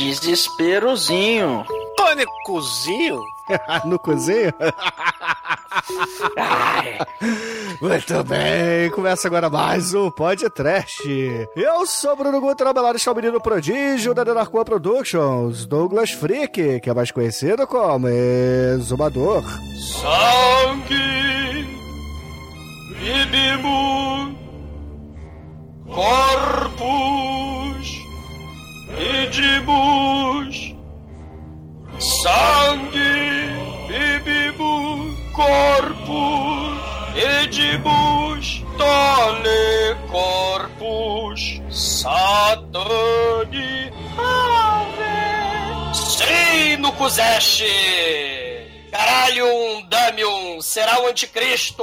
Desesperozinho. Pânicozinho? no cozinho? Muito bem, começa agora mais um podcast. Eu sou Bruno Guto, trabalhado está o menino prodígio da Denarcoa Productions, Douglas Freak, que é mais conhecido como Exumador. Sangue, vivimus, corpus, idibus, sangue, vivimus, corpus, idibus, tole corpus, satani, ave. Sim, no Kuzeste! Caralho, um Damium, será o anticristo!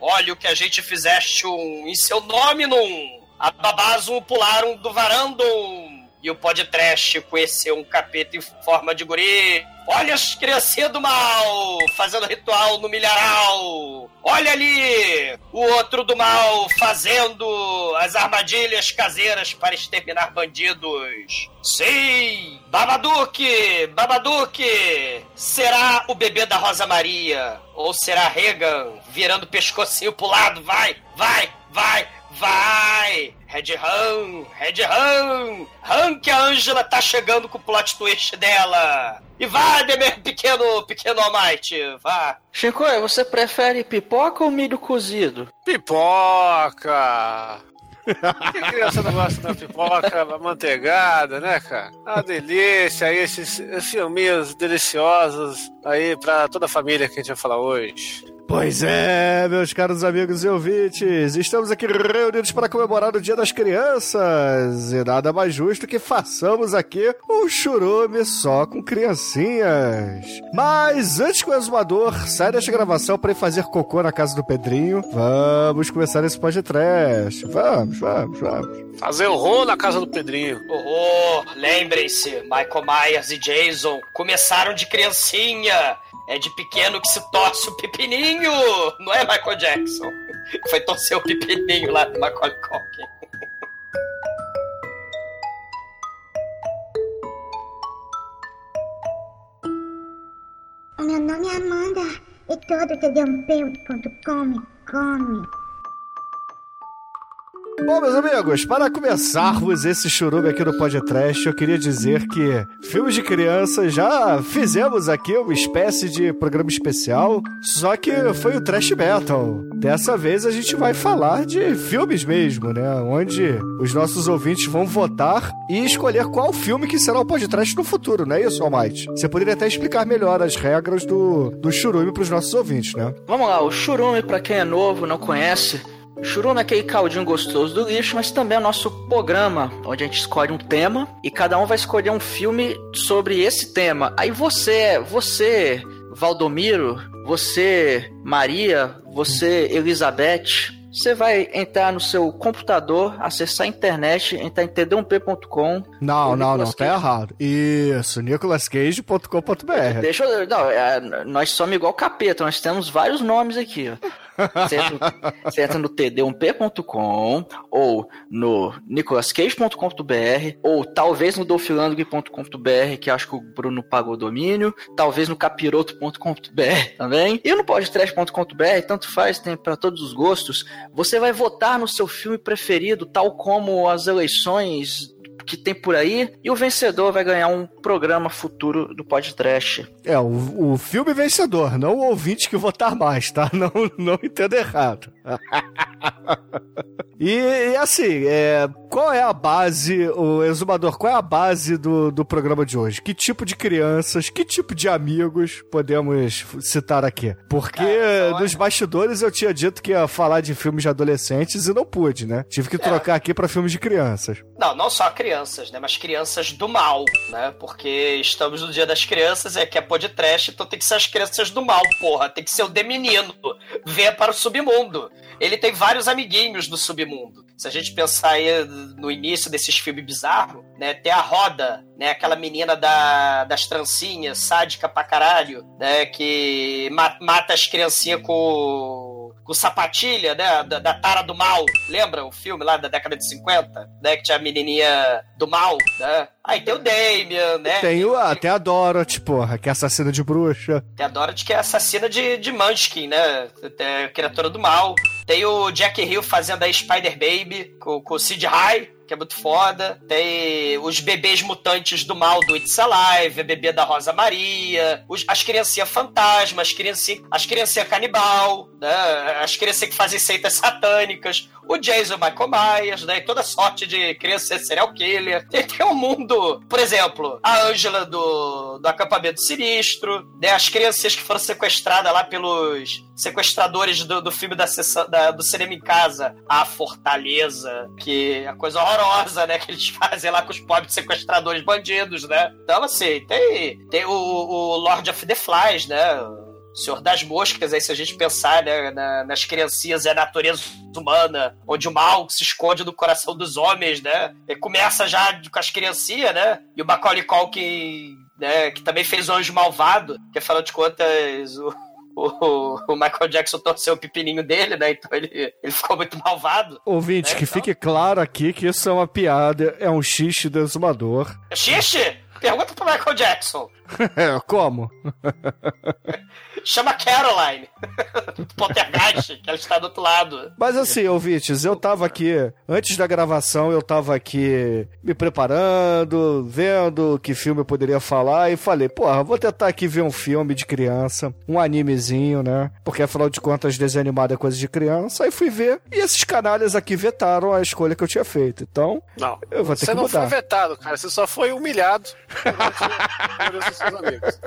Olha o que a gente fizeste um, em seu nome, num! Ababazum pularam do varandum! E o podcast conheceu um capeta em forma de guri. Olha as criancinhas do mal fazendo ritual no milharal. Olha ali o outro do mal fazendo as armadilhas caseiras para exterminar bandidos. Sim, Babaduque, Babaduque, será o bebê da Rosa Maria? Ou será Regan virando pescocinho pro lado? Vai, vai, vai, vai! Red Ram, Red Ram, Ram que a Angela tá chegando com o plot twist dela. E vai, meu pequeno, pequeno Almighty, vá. Chico, você prefere pipoca ou milho cozido? Pipoca! Que criança não gosta da pipoca manteigada, né, cara? Uma delícia aí, esses, esses filminhos deliciosos aí pra toda a família que a gente vai falar hoje. Pois é, meus caros amigos e ouvintes, estamos aqui reunidos para comemorar o Dia das Crianças e nada mais justo que façamos aqui um churume só com criancinhas. Mas antes que o exumador saia desta gravação para ir fazer cocô na casa do Pedrinho, vamos começar esse podcast. Vamos, vamos, vamos. Fazer o rolo na casa do Pedrinho. Oh, lembrem-se, Michael Myers e Jason começaram de criancinha. É de pequeno que se torce o pepininho, não é Michael Jackson? Foi torcer o pepininho lá do Macaulay Culkin. Meu nome é Amanda e todo tdump.com me come. Bom, meus amigos, para começarmos esse churume aqui no podcast, eu queria dizer que filmes de criança já fizemos aqui uma espécie de programa especial, só que foi o Trash Metal. Dessa vez a gente vai falar de filmes mesmo, né? Onde os nossos ouvintes vão votar e escolher qual filme que será o podcast no futuro, não é isso, Almighty? Você poderia até explicar melhor as regras do, do churume para os nossos ouvintes, né? Vamos lá, o churume, pra quem é novo, não conhece, Churume é aquele caldinho gostoso do lixo, mas também é o nosso programa, onde a gente escolhe um tema e cada um vai escolher um filme sobre esse tema. Aí você, você, Valdomiro, você, Maria, você, Elizabeth, você vai entrar no seu computador, acessar a internet, entrar em td1p.com. Não, não, não, tá Cage. errado. Isso, nicolascage.com.br. Deixa eu. Não, é, nós somos igual capeta, nós temos vários nomes aqui. ó. Você entra, no td1p.com ou no nicolascage.com.br ou talvez no dolphilandg.com.br, que acho que o Bruno pagou o domínio, talvez no capiroto.com.br também, e no podcast.com.br, tanto faz, tem para todos os gostos. Você vai votar no seu filme preferido, tal como as eleições que tem por aí, e o vencedor vai ganhar um programa futuro do podcast. É, o, o filme vencedor, não o ouvinte que votar mais, tá? Não, não entenda errado. e, e assim, é, qual é a base, o exumador, qual é a base do, do programa de hoje? Que tipo de crianças, que tipo de amigos podemos citar aqui? Porque Ah, nos bastidores eu tinha dito que ia falar de filmes de adolescentes e não pude, né? Tive que trocar aqui pra filmes de crianças. Não, não só crianças, né? Mas crianças do mal, né? Porque estamos no dia das crianças, é que é pô de trash, então tem que ser as crianças do mal, porra. Tem que ser o de menino. Venha para o submundo. Ele tem vários amiguinhos do submundo. Se a gente pensar aí no início desses filmes bizarros, né? Tem a Roda, né? Aquela menina da, das trancinhas, sádica pra caralho, né? Que ma mata as criancinhas com com sapatilha, né? Da, da, Tara do Mal. Lembra o filme lá da década de 50? Né? Que tinha a menininha do mal, né? Aí tem o Damien, né? Tem o, ah, tem a Dorothy, porra, que é assassina de bruxa. Tem a Dorothy, que é assassina de, de Munchkin, né? É criatura do mal. Tem o Jack Hill fazendo a Spider Baby com, com o Sid High que é muito foda. Tem os bebês mutantes do mal do It's Alive, a bebê da Rosa Maria, os, as criancinhas fantasmas, as criancinhas, as criancinhas canibal, né? as criancinhas que fazem seitas satânicas, o Jason Michael Myers, né? E toda sorte de criança serial killer. E tem um mundo, por exemplo, a Ângela do, do acampamento sinistro, né? As crianças que foram sequestradas lá pelos sequestradores do, do filme da, da, do cinema em casa, a Fortaleza, que é a coisa horrorosa, né? Que eles fazem lá com os pobres sequestradores bandidos, né? Então, assim, tem, tem o, o Lord of the Flies, né? Senhor das Moscas, aí se a gente pensar né, na, nas criancinhas é a natureza humana, onde o mal se esconde no coração dos homens, né? E começa já com as criancinhas, né? E o Macaulay Culkin, né, que também fez o Anjo Malvado, que afinal de contas o, o, o, Michael Jackson torceu o pepininho dele, né? Então ele, ele ficou muito malvado. Ouvinte, né? que então... fique claro aqui que isso é uma piada, é um xixi do exumador. É xixi? Pergunta pro Michael Jackson. Como? Chama Caroline. Poltergeist, que ela está do outro lado. Mas assim, ouvintes, eu tava aqui, antes da gravação, eu tava aqui me preparando, vendo que filme eu poderia falar e falei, porra, vou tentar aqui ver um filme de criança, um animezinho, né? Porque afinal de contas, desenho animado é coisa de criança. Aí fui ver e esses canalhas aqui vetaram a escolha que eu tinha feito. Então, não, eu vou ter que mudar. Você não foi vetado, cara. Você só foi humilhado amigos.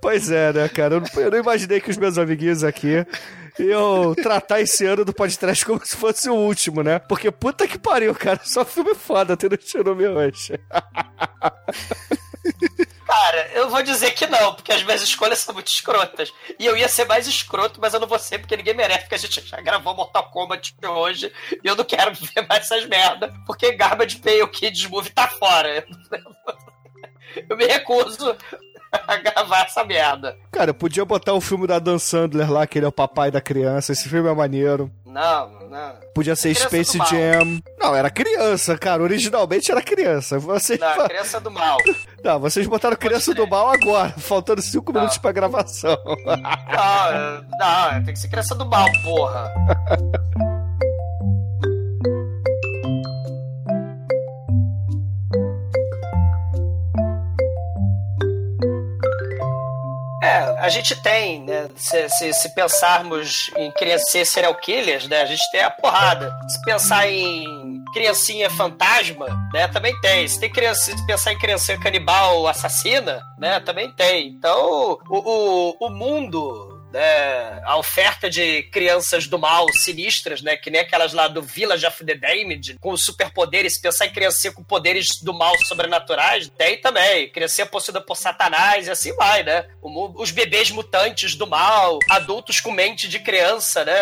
Pois é, né, cara? Eu não, eu imaginei que os meus amiguinhos aqui iam tratar esse ano do podcast como se fosse o último, né? Porque puta que pariu, cara. Só filme foda tendo Chernobyl hoje. Cara, eu vou dizer que não, porque as minhas escolhas são muito escrotas. E eu ia ser mais escroto, mas eu não vou ser, porque ninguém merece, porque a gente já gravou Mortal Kombat hoje e eu não quero ver mais essas merda, porque Garbage Pay Kids Movie tá fora. Eu me recuso a gravar essa merda. Cara, eu podia botar o filme da Dan Sandler lá, que ele é o papai da criança. Esse filme é maneiro. Não, não. Podia ser Space Jam. Não, era criança, cara. Originalmente era criança. Vocês... Não, criança do mal. Não, vocês botaram criança do mal agora, faltando cinco não. minutos pra gravação. Não, não, tem que ser criança do mal, porra. A gente tem, né? Se, se, se, pensarmos em criancinha serial killers, né? A gente tem a porrada. Se pensar em criancinha fantasma, né? Também tem. Se tem criança, se pensar em criancinha canibal assassina, né? Também tem. Então, o, o, o mundo né, a oferta de crianças do mal sinistras, né, que nem aquelas lá do Village of the Damned, com superpoderes, pensar em criança com poderes do mal sobrenaturais, tem também. Criança possuída por satanás e assim vai, né? Os bebês mutantes do mal, adultos com mente de criança, né?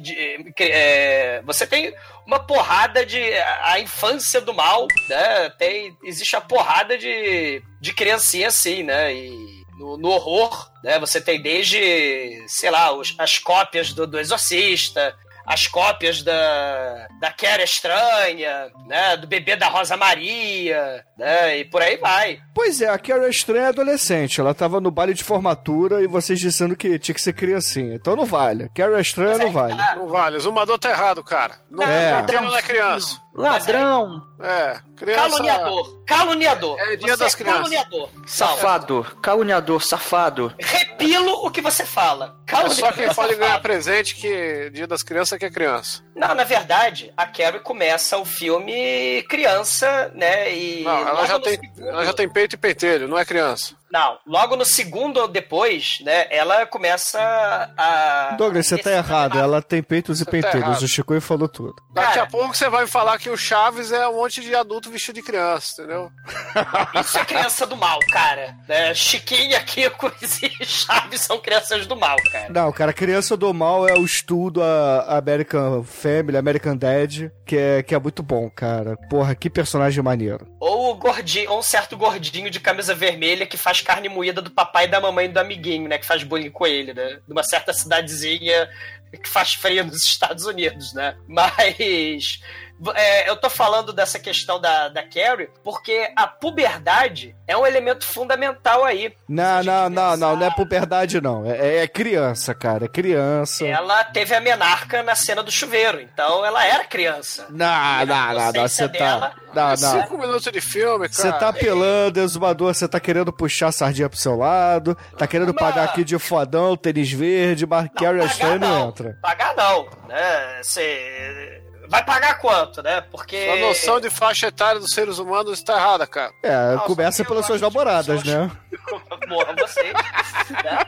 De, é, você tem uma porrada de a infância do mal, né? Tem existe a porrada de de criancinha assim, né? E no, no, horror, né? Você tem desde, sei lá, os, as cópias do, do Exorcista, as cópias da, da Kera Estranha, né? Do bebê da Rosa Maria, né? E por aí vai. Pois é, a Kera Estranha é adolescente. Ela tava no baile de formatura e vocês dizendo que tinha que ser criancinha. Então não vale. Kera Estranha não vale. Não vale. O Zumador tá errado, cara. Não, é. não é criança. Ladrão. É, criança... Caluniador. Caluniador. É dia você das é crianças. Caluniador. Safado. Caluniador, safado. Repilo o que você fala. Caluniador, é só quem fala ganhar presente que dia das crianças que é criança. Não, na verdade, a Carrie começa o filme criança, né? E não, ela já, tem, ela já tem peito e pentelho, não é criança. Não, logo no segundo ou depois, né, ela começa a. Douglas, você tá errado. Ela tem peitos e Você tá penteiros. o Chico falou tudo. Daqui Cara. a pouco você vai me falar que o Chaves é um monte de adulto vestido de criança, entendeu? Isso é criança do mal, cara. Né? Chiquinha, Kiko e Chaves são crianças do mal, cara. Não, cara, Criança do Mal é o estudo a American Family, American Dad, que é, que é muito bom, cara. Porra, que personagem maneiro. Ou o gordinho, ou um certo gordinho de camisa vermelha que faz carne moída do papai e da mamãe do amiguinho, né? Que faz bullying com ele, né? De uma certa cidadezinha que faz frio nos Estados Unidos, né? Mas. É, eu tô falando dessa questão da, da Carrie porque a puberdade é um elemento fundamental aí. Não, não, não, não, não é puberdade, não. É, é criança, cara. É criança. Ela teve a menarca na cena do chuveiro, então ela era criança. Não, não, não, não, você tá. Não, não. Cinco minutos de filme, cara. Você tá apelando, exumador, você tá querendo puxar a sardinha pro seu lado, tá querendo Mas- pagar aqui de fodão, tênis verde, Mark não. entra. Pagar não, né? Você vai pagar quanto, né? Porque A noção de faixa etária dos seres humanos está errada, cara. É, Nossa, começa pelas suas namoradas, pessoas- né? Morra você. né?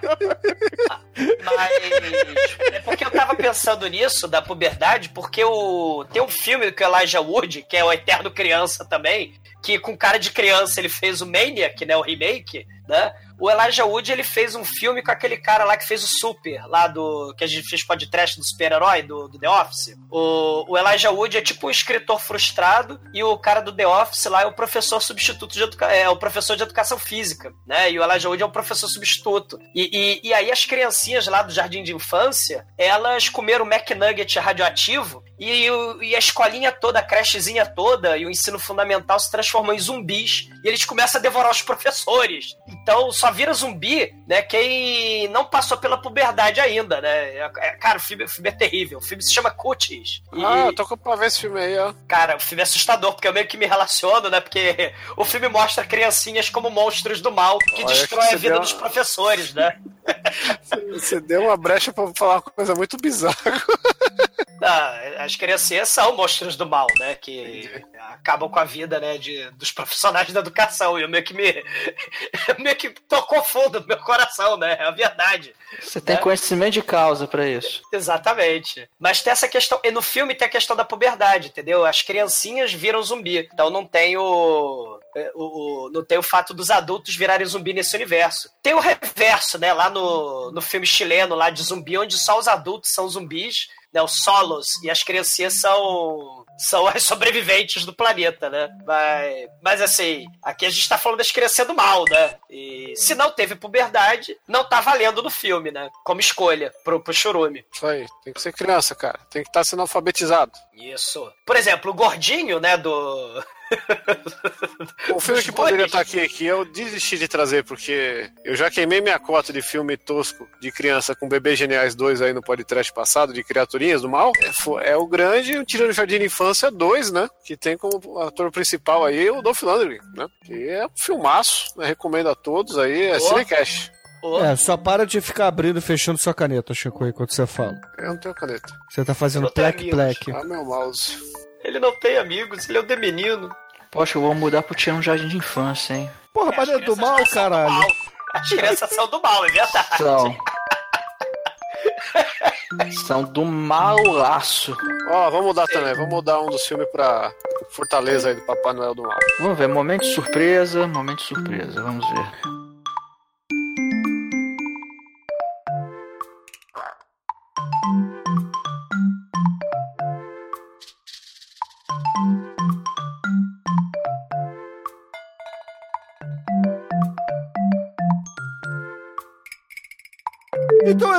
Mas é porque eu tava pensando nisso, da puberdade, porque o... tem um filme que o Elijah Wood, que é o Eterno Criança também, que com cara de criança ele fez o Maniac, né? O remake, né? O Elijah Wood ele fez um filme com aquele cara lá que fez o Super, lá do. que a gente fez podcast do super-herói, do, do The Office. O, o Elijah Wood é tipo um escritor frustrado e o cara do The Office lá é o professor substituto de é o professor de educação física, né? E o Elijah Wood é o professor substituto. E, e, e aí as criancinhas lá do jardim de infância, elas comeram McNugget radioativo e, e a escolinha toda, a crechezinha toda e o ensino fundamental se transformam em zumbis e eles começam a devorar os professores. Então só vira zumbi, né? Quem não passou pela puberdade ainda, né? É- é- cara, o filme, o filme é terrível. O filme se chama Cuties. E, Ah, eu tô pra ver esse filme aí, ó. Cara, o filme é assustador, porque eu meio que me relaciono, né? Porque o filme mostra criancinhas como monstros do mal que Olha destroem que a vida dos professores, né? Você deu uma brecha pra falar uma coisa muito bizarra. Ah, as criancinhas são monstros do mal, né? Que acabam com a vida, né, de, dos profissionais da educação. E eu meio que me. meio que tocou fundo no meu coração, né? É a verdade. Você tem É. conhecimento de causa pra isso. Exatamente. Mas tem essa questão. E no filme tem a questão da puberdade, entendeu? As criancinhas viram zumbi. Então não tem o. é, o- o- não tem o fato dos adultos virarem zumbi nesse universo. Tem o reverso, né? Lá no, no filme chileno, lá de zumbi, onde só os adultos são zumbis, né? Os solos, e as criancinhas são. São as sobreviventes do planeta, né? Mas, mas assim, aqui a gente tá falando das crianças do mal, né? E se não teve puberdade, não tá valendo no filme, né? Como escolha pro, pro churume. Isso aí, tem que ser criança, cara. Tem que estar sendo alfabetizado. Isso. Por exemplo, o gordinho, né, do. O filme que poderia estar aqui, que eu desisti de trazer, porque eu já queimei minha cota de filme tosco de criança com Bebês Geniais 2 aí no podcast passado, de do mal. É, é o grande o Tiro no Jardim de Infância 2, né? Que tem como ator principal aí o Dolph Lundgren, né? Que é um filmaço, né? recomendo a todos aí, é Ó. Cinecast. Ô, É, só para de ficar abrindo e fechando sua caneta, Chico, enquanto você fala. Eu não tenho caneta. Você tá fazendo Eu tenho plec amigos. plec. Ah, meu mouse. Ele não tem amigos, ele é um de menino. Poxa, eu vou mudar pro Tião Jardim de Infância, hein? Porra, As mas é do mal, já são do caralho. mal. As crianças são do mal, é verdade. São. São do malaço. Ó, vamos mudar também, vamos mudar um dos filmes pra Fortaleza aí do Papai Noel do Mal. Vamos ver, momento de surpresa, momento de surpresa, vamos ver.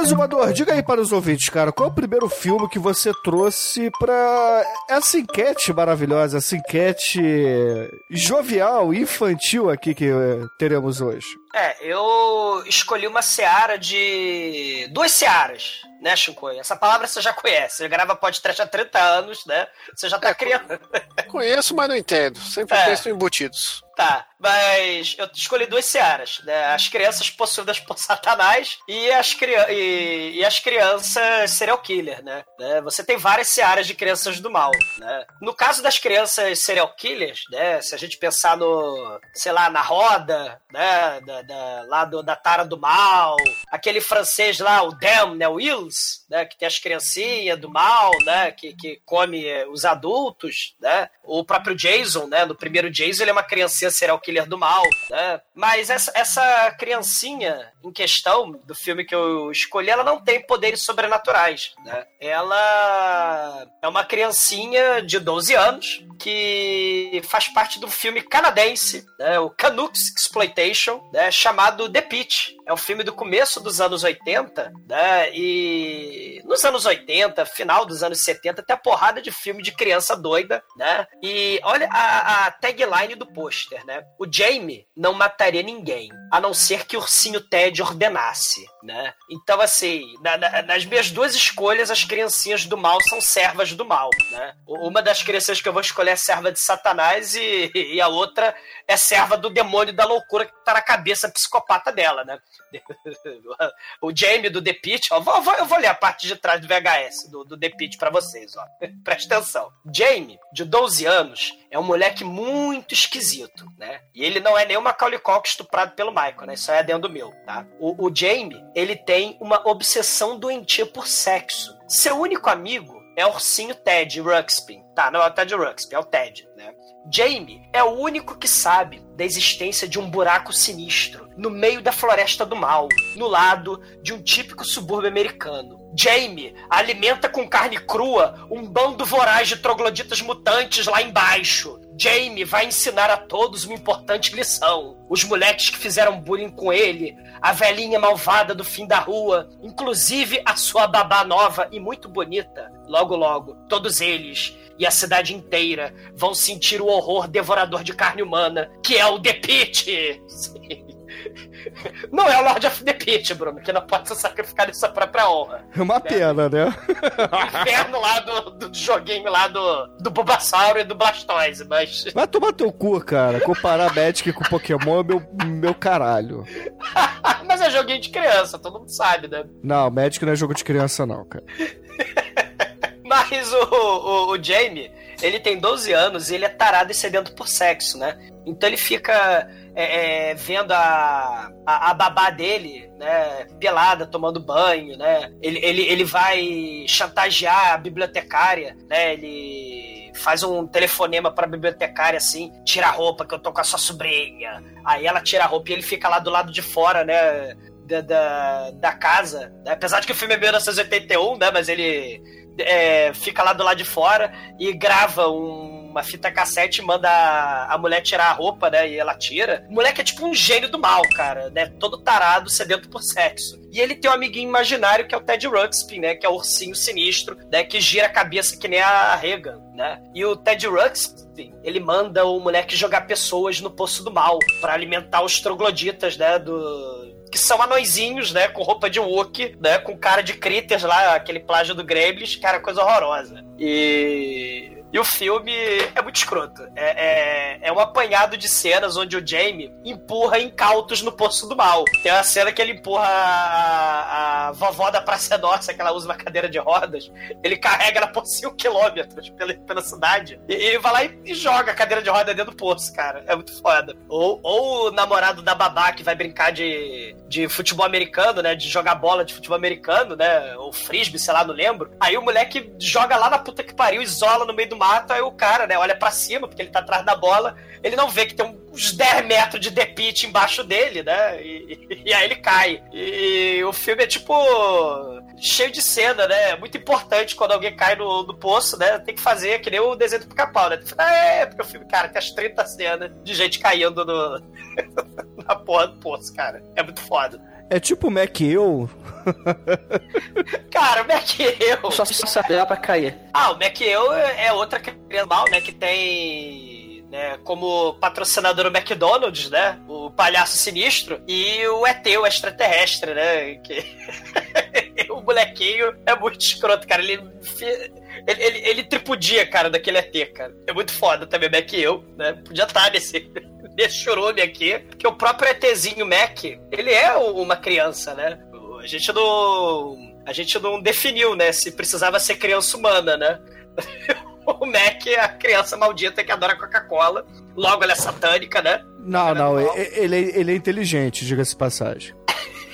Exumador, diga aí para os ouvintes, cara, qual é o primeiro filme que você trouxe pra essa enquete maravilhosa, essa enquete jovial, infantil aqui que eh, teremos hoje? É, eu escolhi uma seara de. duas searas, né, Shinkoi? Essa palavra você já conhece. Você grava podcast há 30 anos, né? Você já tá É, criando. Conheço, mas não entendo. Sempre É. penso em embutidos. Tá, mas eu escolhi duas searas, né? As crianças possuídas por Satanás e as, cri... e, e as crianças serial killer, né? né? Você tem várias searas de crianças do mal, né? No caso das crianças serial killers, né? Se a gente pensar no, sei lá, na roda, né? Da, da, lá do, da Tara do Mal, aquele francês lá, o Damn, né? O Wills, né? Que tem as criancinhas do mal, né? Que, que come os adultos, né? O próprio Jason, né? No primeiro Jason, ele é uma criancinha serial killer do mal, né? Mas essa, essa criancinha em questão do filme que eu escolhi, ela não tem poderes sobrenaturais, né? Ela é uma criancinha de 12 anos que faz parte do filme canadense, né? O Canucks Exploitation, né? Chamado The Pitch. É um filme do começo dos anos 80, né? E nos anos 80, final dos anos 70, tem a porrada de filme de criança doida, né? E olha a, a tagline do pôster, né? O Jamie não mataria ninguém, a não ser que o ursinho Ted ordenasse, né? Então, assim, na, na, nas minhas duas escolhas, as criancinhas do mal são servas do mal, né? Uma das crianças que eu vou escolher é serva de Satanás e, e a outra é serva do demônio da loucura que tá na cabeça psicopata dela, né? o Jamie do The Pit, ó, eu vou, eu vou ler a parte de trás do VHS do, do The Pit pra vocês, ó. Presta atenção. Jamie, de 12 anos, é um moleque muito esquisito, né? E ele não é nem o Macaulay Culkin estuprado pelo Michael, né? Isso aí é dentro do meu, tá? O, o Jamie, ele tem uma obsessão doentia por sexo. Seu único amigo é o ursinho Ted Ruxpin. Tá, não é o Ted Ruxpin, é o Ted, né? Jamie é o único que sabe da existência de um buraco sinistro no meio da floresta do mal, no lado de um típico subúrbio americano. Jamie alimenta com carne crua um bando voraz de trogloditas mutantes lá embaixo. Jamie vai ensinar a todos uma importante lição. Os moleques que fizeram bullying com ele, a velhinha malvada do fim da rua, inclusive a sua babá nova e muito bonita. Logo, logo, todos eles e a cidade inteira vão sentir o horror devorador de carne humana, que é o The Pit. Não é o Lord of the Pit, Bruno, que não pode se sacrificar em sua própria honra. É uma pena, né? O inferno lá do, do joguinho lá do, do Bulbasaur e do Blastoise, mas... Vai tomar teu cu, cara. Comparar Magic com Pokémon é meu, meu caralho. mas é joguinho de criança, todo mundo sabe, né? Não, Magic não é jogo de criança, não, cara. Mas o, o, o, Jamie, ele tem 12 anos e ele é tarado e sedento por sexo, né? Então ele fica é, é, vendo a, a, a, babá dele, né, pelada, tomando banho, né? Ele, ele, ele vai chantagear a bibliotecária, né? Ele faz um telefonema pra bibliotecária assim, tira a roupa que eu tô com a sua sobrinha. Aí ela tira a roupa e ele fica lá do lado de fora, né? Da, da, da casa. Apesar de que o filme é 1981, né? Mas ele é, fica lá do lado de fora e grava um, uma fita cassete manda a, a, mulher tirar a roupa, né? E ela tira. O moleque é tipo um gênio do mal, cara, né? Todo tarado, sedento por sexo. E ele tem um amiguinho imaginário que é o Ted Ruxpin, né? Que é o ursinho sinistro, né? Que gira a cabeça que nem a Regan, né? E o Ted Ruxpin, ele manda o moleque jogar pessoas no Poço do Mal para alimentar os trogloditas, né? Do, que são anõezinhos, né? Com roupa de Wookie, né? Com cara de critters lá, aquele plágio do Gremlins, cara, coisa horrorosa. E e o filme é muito escroto. É, é, é, um apanhado de cenas onde o Jamie empurra incautos no Poço do Mal. Tem uma cena que ele empurra a, a vovó da Praça Nossa, que ela usa uma cadeira de rodas. Ele carrega ela por 5 quilômetros pela, pela cidade. E, e vai lá e, e, joga a cadeira de roda dentro do poço, cara. É muito foda. Ou, ou o namorado da babá que vai brincar de, de futebol americano, né? De jogar bola de futebol americano, né? Ou frisbee, sei lá, não lembro. Aí o moleque joga lá na puta que pariu, isola no meio do mato, aí o cara, né, olha para cima, porque ele tá atrás da bola, ele não vê que tem uns 10 metros de The Pit embaixo dele, né? E, e, aí ele cai. E o filme é tipo cheio de cena, né? Muito importante quando alguém cai no, no poço, né? Tem que fazer que nem o desenho do pica-pau, né? Ah, é, porque o filme, cara, tem as 30 cenas de gente caindo no, na porra do poço, cara. É muito foda. É tipo Mac eu. Cara, o Mac eu. Só se saber pra cair. Ah, o Mac eu é outra criança mal, né? Que tem né, como patrocinador o McDonald's, né? O palhaço sinistro. E o ET, o extraterrestre, né? Que... o molequinho é muito escroto, cara. Ele, ele, ele, ele tripudia, cara, daquele ET, cara. É muito foda também, Mac que eu, né? Podia estar nesse, nesse chorume aqui. Que o próprio ETzinho Mac, ele é uma criança, né? A gente não. A gente não definiu, né? Se precisava ser criança humana, né? Mac é a criança maldita que adora Coca-Cola. Logo, ela é satânica, né? Não, não, ele, ele é inteligente, diga-se passagem.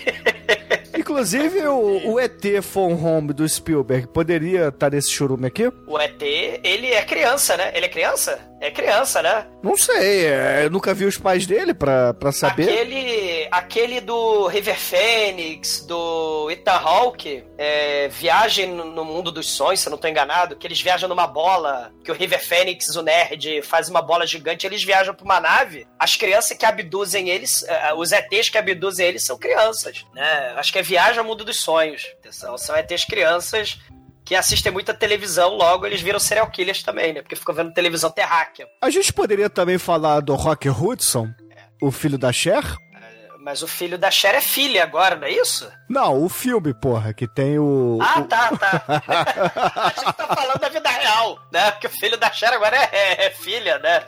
Inclusive, o, o ET Phone Home do Spielberg poderia estar nesse churume aqui? O ET, ele é criança, né? Ele é criança? É criança, né? Não sei, é, eu nunca vi os pais dele pra, pra saber. Aquele, aquele do River Phoenix, do Ethan Hawke, é, Viagem no Mundo dos Sonhos, se eu não tô enganado, que eles viajam numa bola, que o River Phoenix, o nerd, faz uma bola gigante, eles viajam pra uma nave, as crianças que abduzem eles, é, os ETs que abduzem eles são crianças, né? Acho que é Viagem ao Mundo dos Sonhos. São, são ETs crianças que assistem muita televisão, logo eles viram serial killers também, né? Porque ficam vendo televisão terráquea. A gente poderia também falar do Rock Hudson, o filho da Cher? É, mas o filho da Cher é filha agora, não é isso? Não, o filme, porra, que tem o. Ah, o... tá, tá. a gente tá falando da vida real, né? Porque o filho da Cher agora é, é filha, né?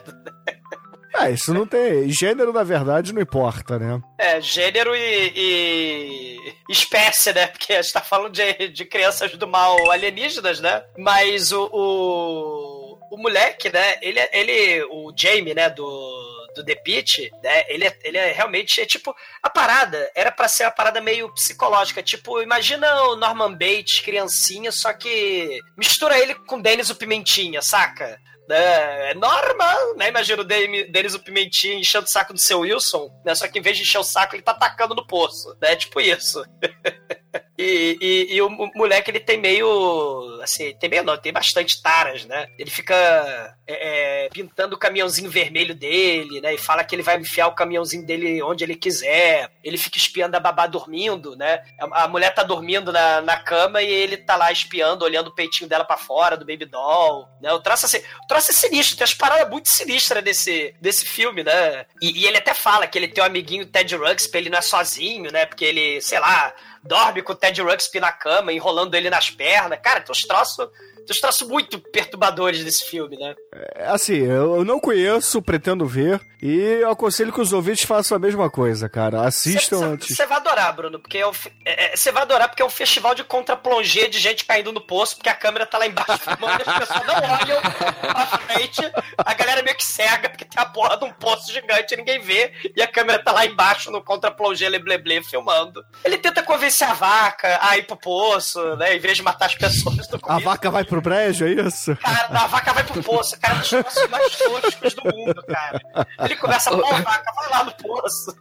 É, isso não tem. Gênero, na verdade, não importa, né? É, gênero e, e espécie, né? Porque a gente tá falando de, de crianças do mal alienígenas, né? Mas o, o, o moleque, né? Ele, ele, o Jamie, né? Do do The Pitch, né? Ele é, ele é realmente é tipo a parada era para ser uma parada meio psicológica, tipo imagina o Norman Bates criancinha, só que mistura ele com Dennis o Pimentinha, saca? Né? É normal, né? Imagina o Denis o Pimentinho enchendo o saco do seu Wilson, né? Só que em vez de encher o saco, ele tá atacando no poço, né? Tipo isso. E, e, e, o moleque, ele tem meio. Assim, tem meio não, tem bastante taras, né? Ele fica é, é, pintando o caminhãozinho vermelho dele, né? E fala que ele vai enfiar o caminhãozinho dele onde ele quiser. Ele fica espiando a babá dormindo, né? A, a mulher tá dormindo na, na cama e ele tá lá espiando, olhando o peitinho dela para fora, do baby doll, né? O troço, assim, o é sinistro, tem as paradas muito sinistras desse, desse filme, né? E, e ele até fala que ele tem um amiguinho Ted Ruxpin, ele não é sozinho, né? Porque ele, sei lá dorme com o Ted Ruxpin na cama, enrolando ele nas pernas. Cara, tem uns troços tem uns troços muito perturbadores desse filme, né? É, assim, eu não conheço, pretendo ver. E eu aconselho que os ouvintes façam a mesma coisa, cara. Assistam cê, antes. Você vai adorar, Bruno, porque você é, é, vai adorar porque é um festival de contra-plongé de gente caindo no poço, porque a câmera tá lá embaixo filmando e as pessoas não olham pra frente. A galera meio que cega, porque tem a porra de um poço gigante e ninguém vê. E a câmera tá lá embaixo no contra-plongé lebleble filmando. Ele tenta convencer a vaca a ir pro poço, né? Em vez de matar as pessoas. A vaca vai pro brejo, é isso? Cara, a vaca vai pro poço. Cara, é um dos negócios mais toscos do mundo, cara. Ele ele começa, pô, vaca, vai lá no poço.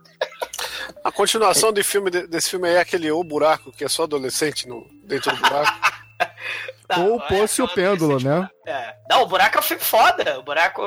A continuação do filme, desse filme aí é aquele O Buraco, que é só adolescente no, dentro do buraco. Tá, Ou o poço e o pêndulo, né? É. Não, o buraco é um filme foda. O buraco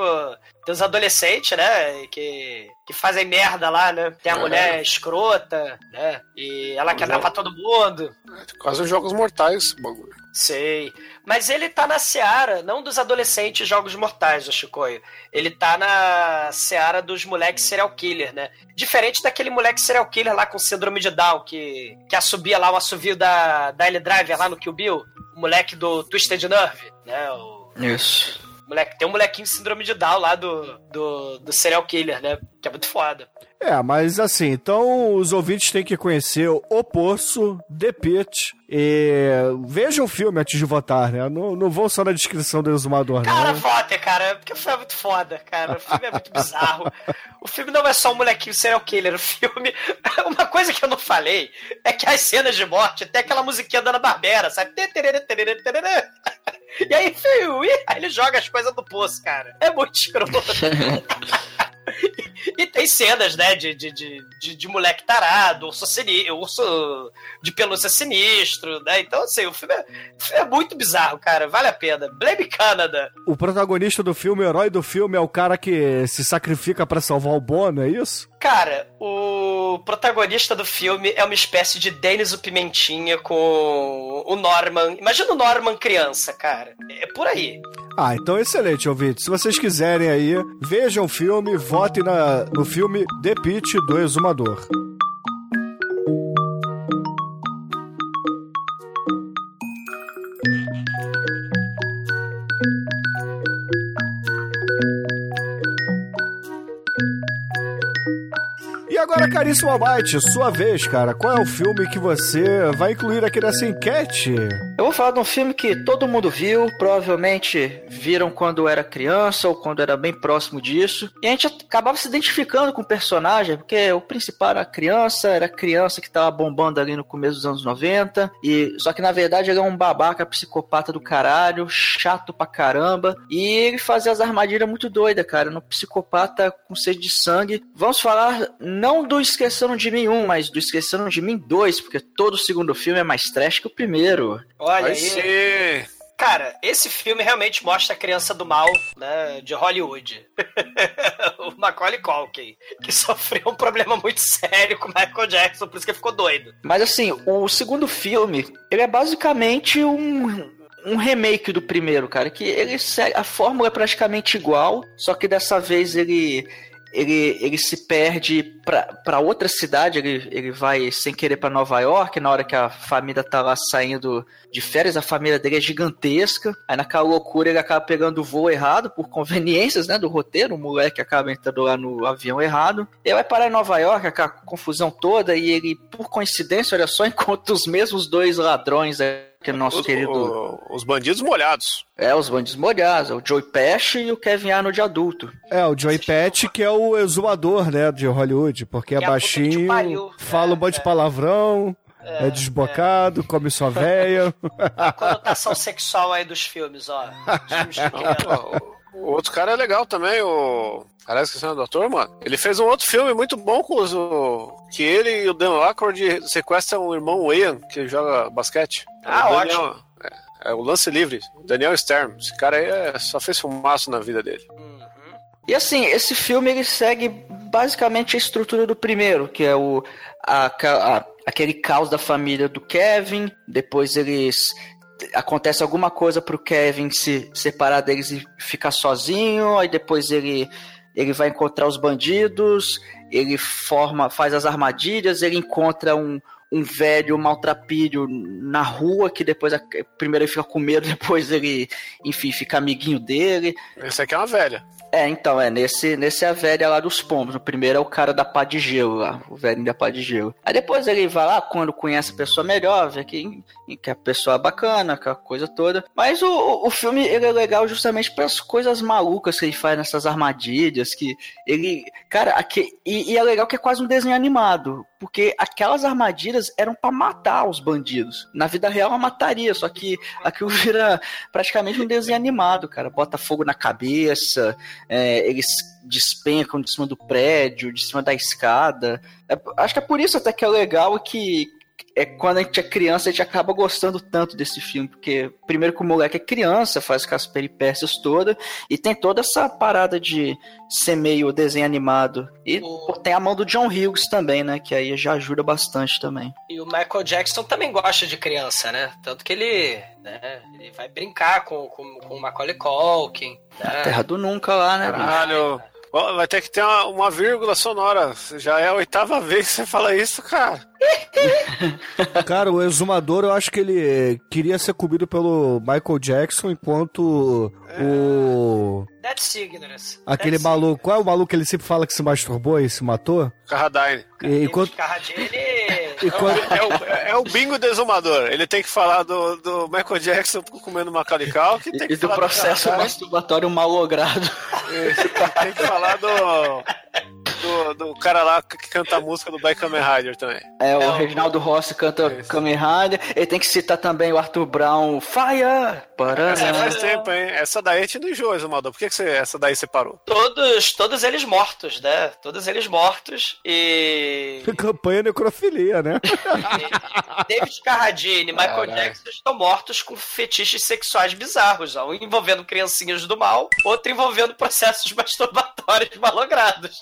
tem os adolescentes, né? Que, que fazem merda lá, né? Tem a é. mulher escrota, né? E ela quer dar pra todo mundo. É, quase os jogos mortais, bagulho. Sei. Mas ele tá na seara, não dos adolescentes jogos mortais, o Chicoio. Ele tá na seara dos moleques serial killer, né? Diferente daquele moleque serial killer lá com síndrome de Down, que, que assobia lá o assovio da, da L-Driver lá no Kill Bill. O moleque do Twisted Nerve, né? O... Isso. Moleque, tem um molequinho de síndrome de Down lá do, do, do serial killer, né? Que é muito foda. É, mas assim, então os ouvintes têm que conhecer O Poço, The Pit e vejam o filme antes de votar, né? Não, não vão só na descrição do exumador, não. Cara, votem, cara, porque o filme é muito foda, cara. O filme é muito bizarro. O filme não é só um molequinho serial killer, o filme... Uma coisa que eu não falei é que as cenas de morte tem aquela musiquinha da Ana Barbera, sabe? E aí, fio, aí ele joga as coisas do poço, cara. É muito escroto. e tem cenas, né, de, de, de, de, moleque tarado, urso, sinistro, urso de pelúcia sinistro, né? Então, assim, o filme é, o filme é, muito bizarro, cara. Vale a pena. Blame Canada. O protagonista do filme, o herói do filme, é o cara que se sacrifica para salvar o Bono, é isso? Cara, o protagonista do filme é uma espécie de Dennis o Pimentinha com o Norman. Imagina o Norman criança, cara. É por aí. Ah, então excelente, ouvinte. Se vocês quiserem aí, vejam o filme, votem na, no filme The Pit do Exumador. agora, caríssimo Abate, sua vez, cara. Qual é o filme que você vai incluir aqui nessa enquete? Eu vou falar de um filme que todo mundo viu, provavelmente viram quando era criança ou quando era bem próximo disso. E a gente acabava se identificando com o personagem, porque o principal era criança, era criança que tava bombando ali no começo dos anos 90. E só que na verdade ele é um babaca psicopata do caralho, chato pra caramba. E ele fazia as armadilhas muito doidas, cara. No psicopata com sede de sangue. Vamos falar não do Esqueceram de Mim 1, mas do Esqueceram de Mim 2, porque todo o segundo filme é mais trash que o primeiro. Olha Vai aí. ser. Cara, esse filme realmente mostra a criança do mal, né, de Hollywood. o Macaulay Culkin, que sofreu um problema muito sério com o Michael Jackson, por isso que ele ficou doido. Mas assim, o segundo filme, ele é basicamente um, um remake do primeiro, cara. Que ele segue, a fórmula é praticamente igual, só que dessa vez ele ele, ele se perde pra outra cidade, ele, ele vai sem querer pra Nova York, na hora que a família tá lá saindo de férias, a família dele é gigantesca, aí naquela loucura ele acaba pegando o voo errado, por conveniências, né, do roteiro, o moleque acaba entrando lá no avião errado, ele vai parar em Nova York, aquela confusão toda, e ele, por coincidência, olha só, encontra os mesmos dois ladrões que nosso Os, querido... o- os bandidos molhados. É, os bandidos molhados, o Joey Pesci e o Kevin Arnold adulto. É, o Joey Patch, que é o exumador, né, de Hollywood, porque é, Que é que baixinho, pariu. fala um É, monte de palavrão, é, desbocado, come sua véia. A conotação sexual aí dos filmes, ó. Dos filmes. Pô, O, o outro cara é legal também, o. Aliás, esqueci o nome do ator, mano. Ele fez um outro filme muito bom com os. o- Que ele e o Dan Aykroyd sequestram o irmão Ian, que joga basquete. Ah, O Daniel- É, é o lance livre. Daniel Stern. Esse cara aí é- só fez fumaço na vida dele. Uhum. E assim, esse filme ele segue basicamente a estrutura do primeiro, que é o a- a- aquele caos da família do Kevin, depois eles acontece alguma coisa pro Kevin se separar deles e ficar sozinho, aí depois ele ele vai encontrar os bandidos, ele forma, faz as armadilhas, ele encontra um, um velho maltrapilho na rua, que depois, primeiro ele fica com medo, depois ele, enfim, fica amiguinho dele. Esse aqui é uma velha. É, então, é, nesse, nesse é a velha lá dos pombos. No primeiro é o cara da pá de gelo lá, o velhinho da pá de gelo. Aí depois ele vai lá, quando conhece a pessoa melhor, vê que, que a pessoa é bacana, aquela coisa toda. Mas o, o filme, ele é legal justamente pelas coisas malucas que ele faz nessas armadilhas, que ele... Cara, aqui, e, e é legal que é quase um desenho animado, porque aquelas armadilhas eram pra matar os bandidos. Na vida real, mataria, só que aquilo vira praticamente um desenho animado, cara. Bota fogo na cabeça, é, eles despencam de cima do prédio, de cima da escada. É, acho que é por isso até que é legal que é quando a gente é criança, a gente acaba gostando tanto desse filme, porque primeiro que o moleque é criança, faz com as peripécias todas, e tem toda essa parada de ser meio desenho animado. E O- tem a mão do John Hughes também, né, que aí já ajuda bastante também. E o Michael Jackson também gosta de criança, né? Tanto que ele, né, ele vai brincar com, com, com o Macaulay Culkin. Né? Terra do Nunca lá, né, bicho? Caralho. Ó, Vai ter que ter uma, uma vírgula sonora. Já é a oitava vez que você fala isso, cara. Cara, o exumador, eu acho que ele queria ser comido pelo Michael Jackson, enquanto o... That's ignorance. Aquele That's maluco... Qual é o maluco que ele sempre fala que se masturbou e se matou? Carradine. E, enquanto... Carradine, enquanto... É o, é o bingo do exumador. Ele tem que falar do, do Michael Jackson comendo Macaulay Culkin. Tem que E do processo Carradine, masturbatório malogrado. Tem que falar do, do, do cara lá que canta a música do Black Kamen Rider também. É, o É, Reginaldo Rossi canta Kamen Rider. Ele tem que citar também o Arthur Brown, Fire! Parará. Essa faz tempo, hein? Essa daí a gente não enjoa, Exumador. Por que, que você, essa daí você parou? todos, todos eles mortos, né? Todos eles mortos. E Campanha necrofilia, né? David Carradine e Michael. Jackson estão mortos com fetiches sexuais bizarros, ó. um envolvendo criancinhas do mal, outro envolvendo processos masturbatórios malogrados.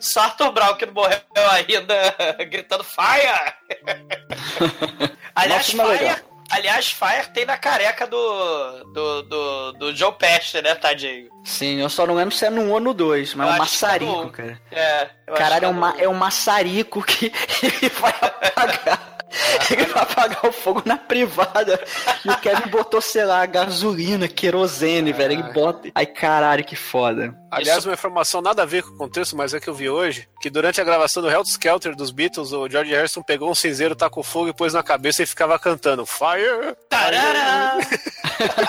Só Arthur Brown que não morreu ainda gritando Fire! aliás, Nossa, Fire, legal. aliás, Fire tem na careca do, do, do, do Joe Pesci, né, tadinho? Sim, eu só não lembro se é no 1 ou no 2, mas Eu é um acho que é no maçarico, um. cara. É, eu Caralho, que é um, é um maçarico que ele vai apagar. Ele vai apagar o fogo na privada. E o Kevin botou, sei lá, gasolina, querosene, velho. Ele bota. Ai, caralho, que foda. Aliás, uma informação nada a ver com o contexto, mas é que eu vi hoje, que durante a gravação do Helter Skelter dos Beatles, o George Harrison pegou um cinzeiro, tacou fogo e pôs na cabeça e ficava cantando Fire! Tarará!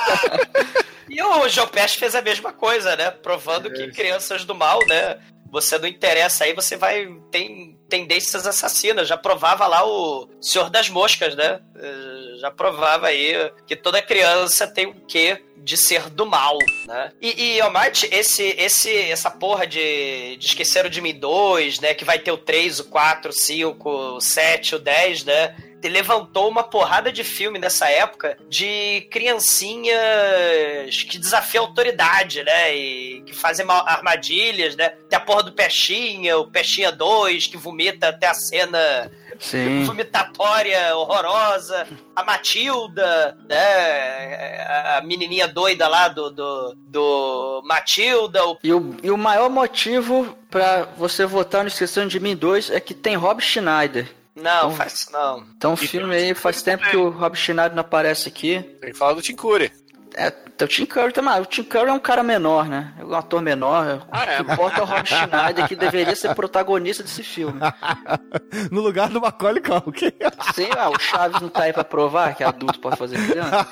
e o Joe Pesci fez a mesma coisa, né? Provando que crianças do mal, né? Você não interessa aí, você vai. tem tendências assassinas. Já provava lá o Senhor das Moscas, né? Eh, Já provava aí que toda criança tem o quê de ser do mal, né? E, e Almighty, esse, esse, essa porra de, de Esqueceram de Mim 2, né? Que vai ter o 3, o 4, o 5, o 7, o 10, né? Levantou uma porrada de filme nessa época de criancinhas que desafiam a autoridade, né? E que fazem armadilhas, né? Tem a porra do Peixinha, o Peixinha 2, que vomita até a cena Sim. vomitatória horrorosa. A Matilda, né? A menininha doida lá do, do, do Matilda. O... E o, e o maior motivo pra você votar no Esquecendo de Mim 2 é que tem Rob Schneider. Não, faz isso não. Então o filme aí faz tempo que o Rob Schneider não aparece aqui. Tem que falar do Tim Curry. É, tem o Tim Curry também. O Tim Curry é um cara menor, né? É um ator menor. Ah, é, o que importa é o Rob Schneider, que deveria ser protagonista desse filme. no lugar do Macaulay Culkin. Sim, ah, o Chaves não tá aí pra provar que adulto pode fazer criança.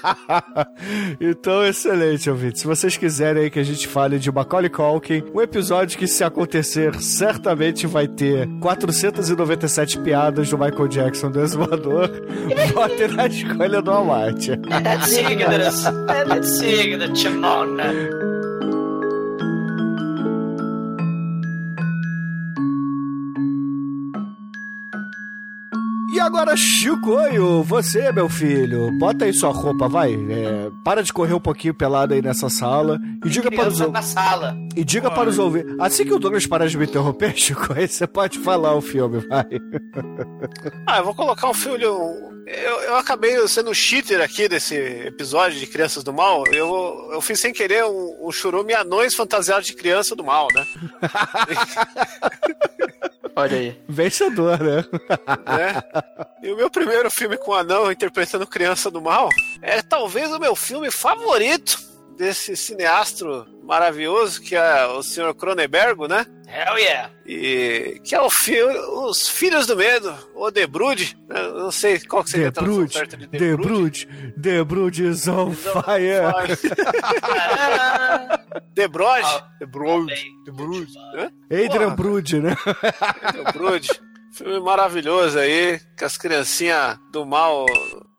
então, excelente, ouvinte. Se vocês quiserem aí que a gente fale de Macaulay Culkin, um episódio que, se acontecer, certamente vai ter 497 piadas do Michael Jackson do Exumador, bote na escolha do Amate. That's E agora, Chicoio, você, meu filho, bota aí sua roupa, vai. É, para de correr um pouquinho pelado aí nessa sala e diga para os na sala. e diga para os ouvintes. Assim que o Douglas parar de me interromper, Chico, aí você pode falar o filme, vai. Ah, eu vou colocar um filme. Eu, eu acabei sendo um cheater aqui desse episódio de Crianças do Mal. Eu, eu fiz sem querer um, um churume anões fantasiados de criança do mal, né? Olha aí. Vencedor, né? né? E o meu primeiro filme com anão interpretando criança do mal é talvez o meu filme favorito desse cineastro maravilhoso que é o Sr. Cronenberg, né? Hell yeah. E que é o filme Os Filhos do Medo, ou The Brood, né? Eu não sei qual que seria The a tradução certa de The Brood, The Brood is on fire. The Brood, Ah, The Brood. The Brood, né? Adrian. Brood, né? The Brood. Filme maravilhoso aí, que as criancinhas do mal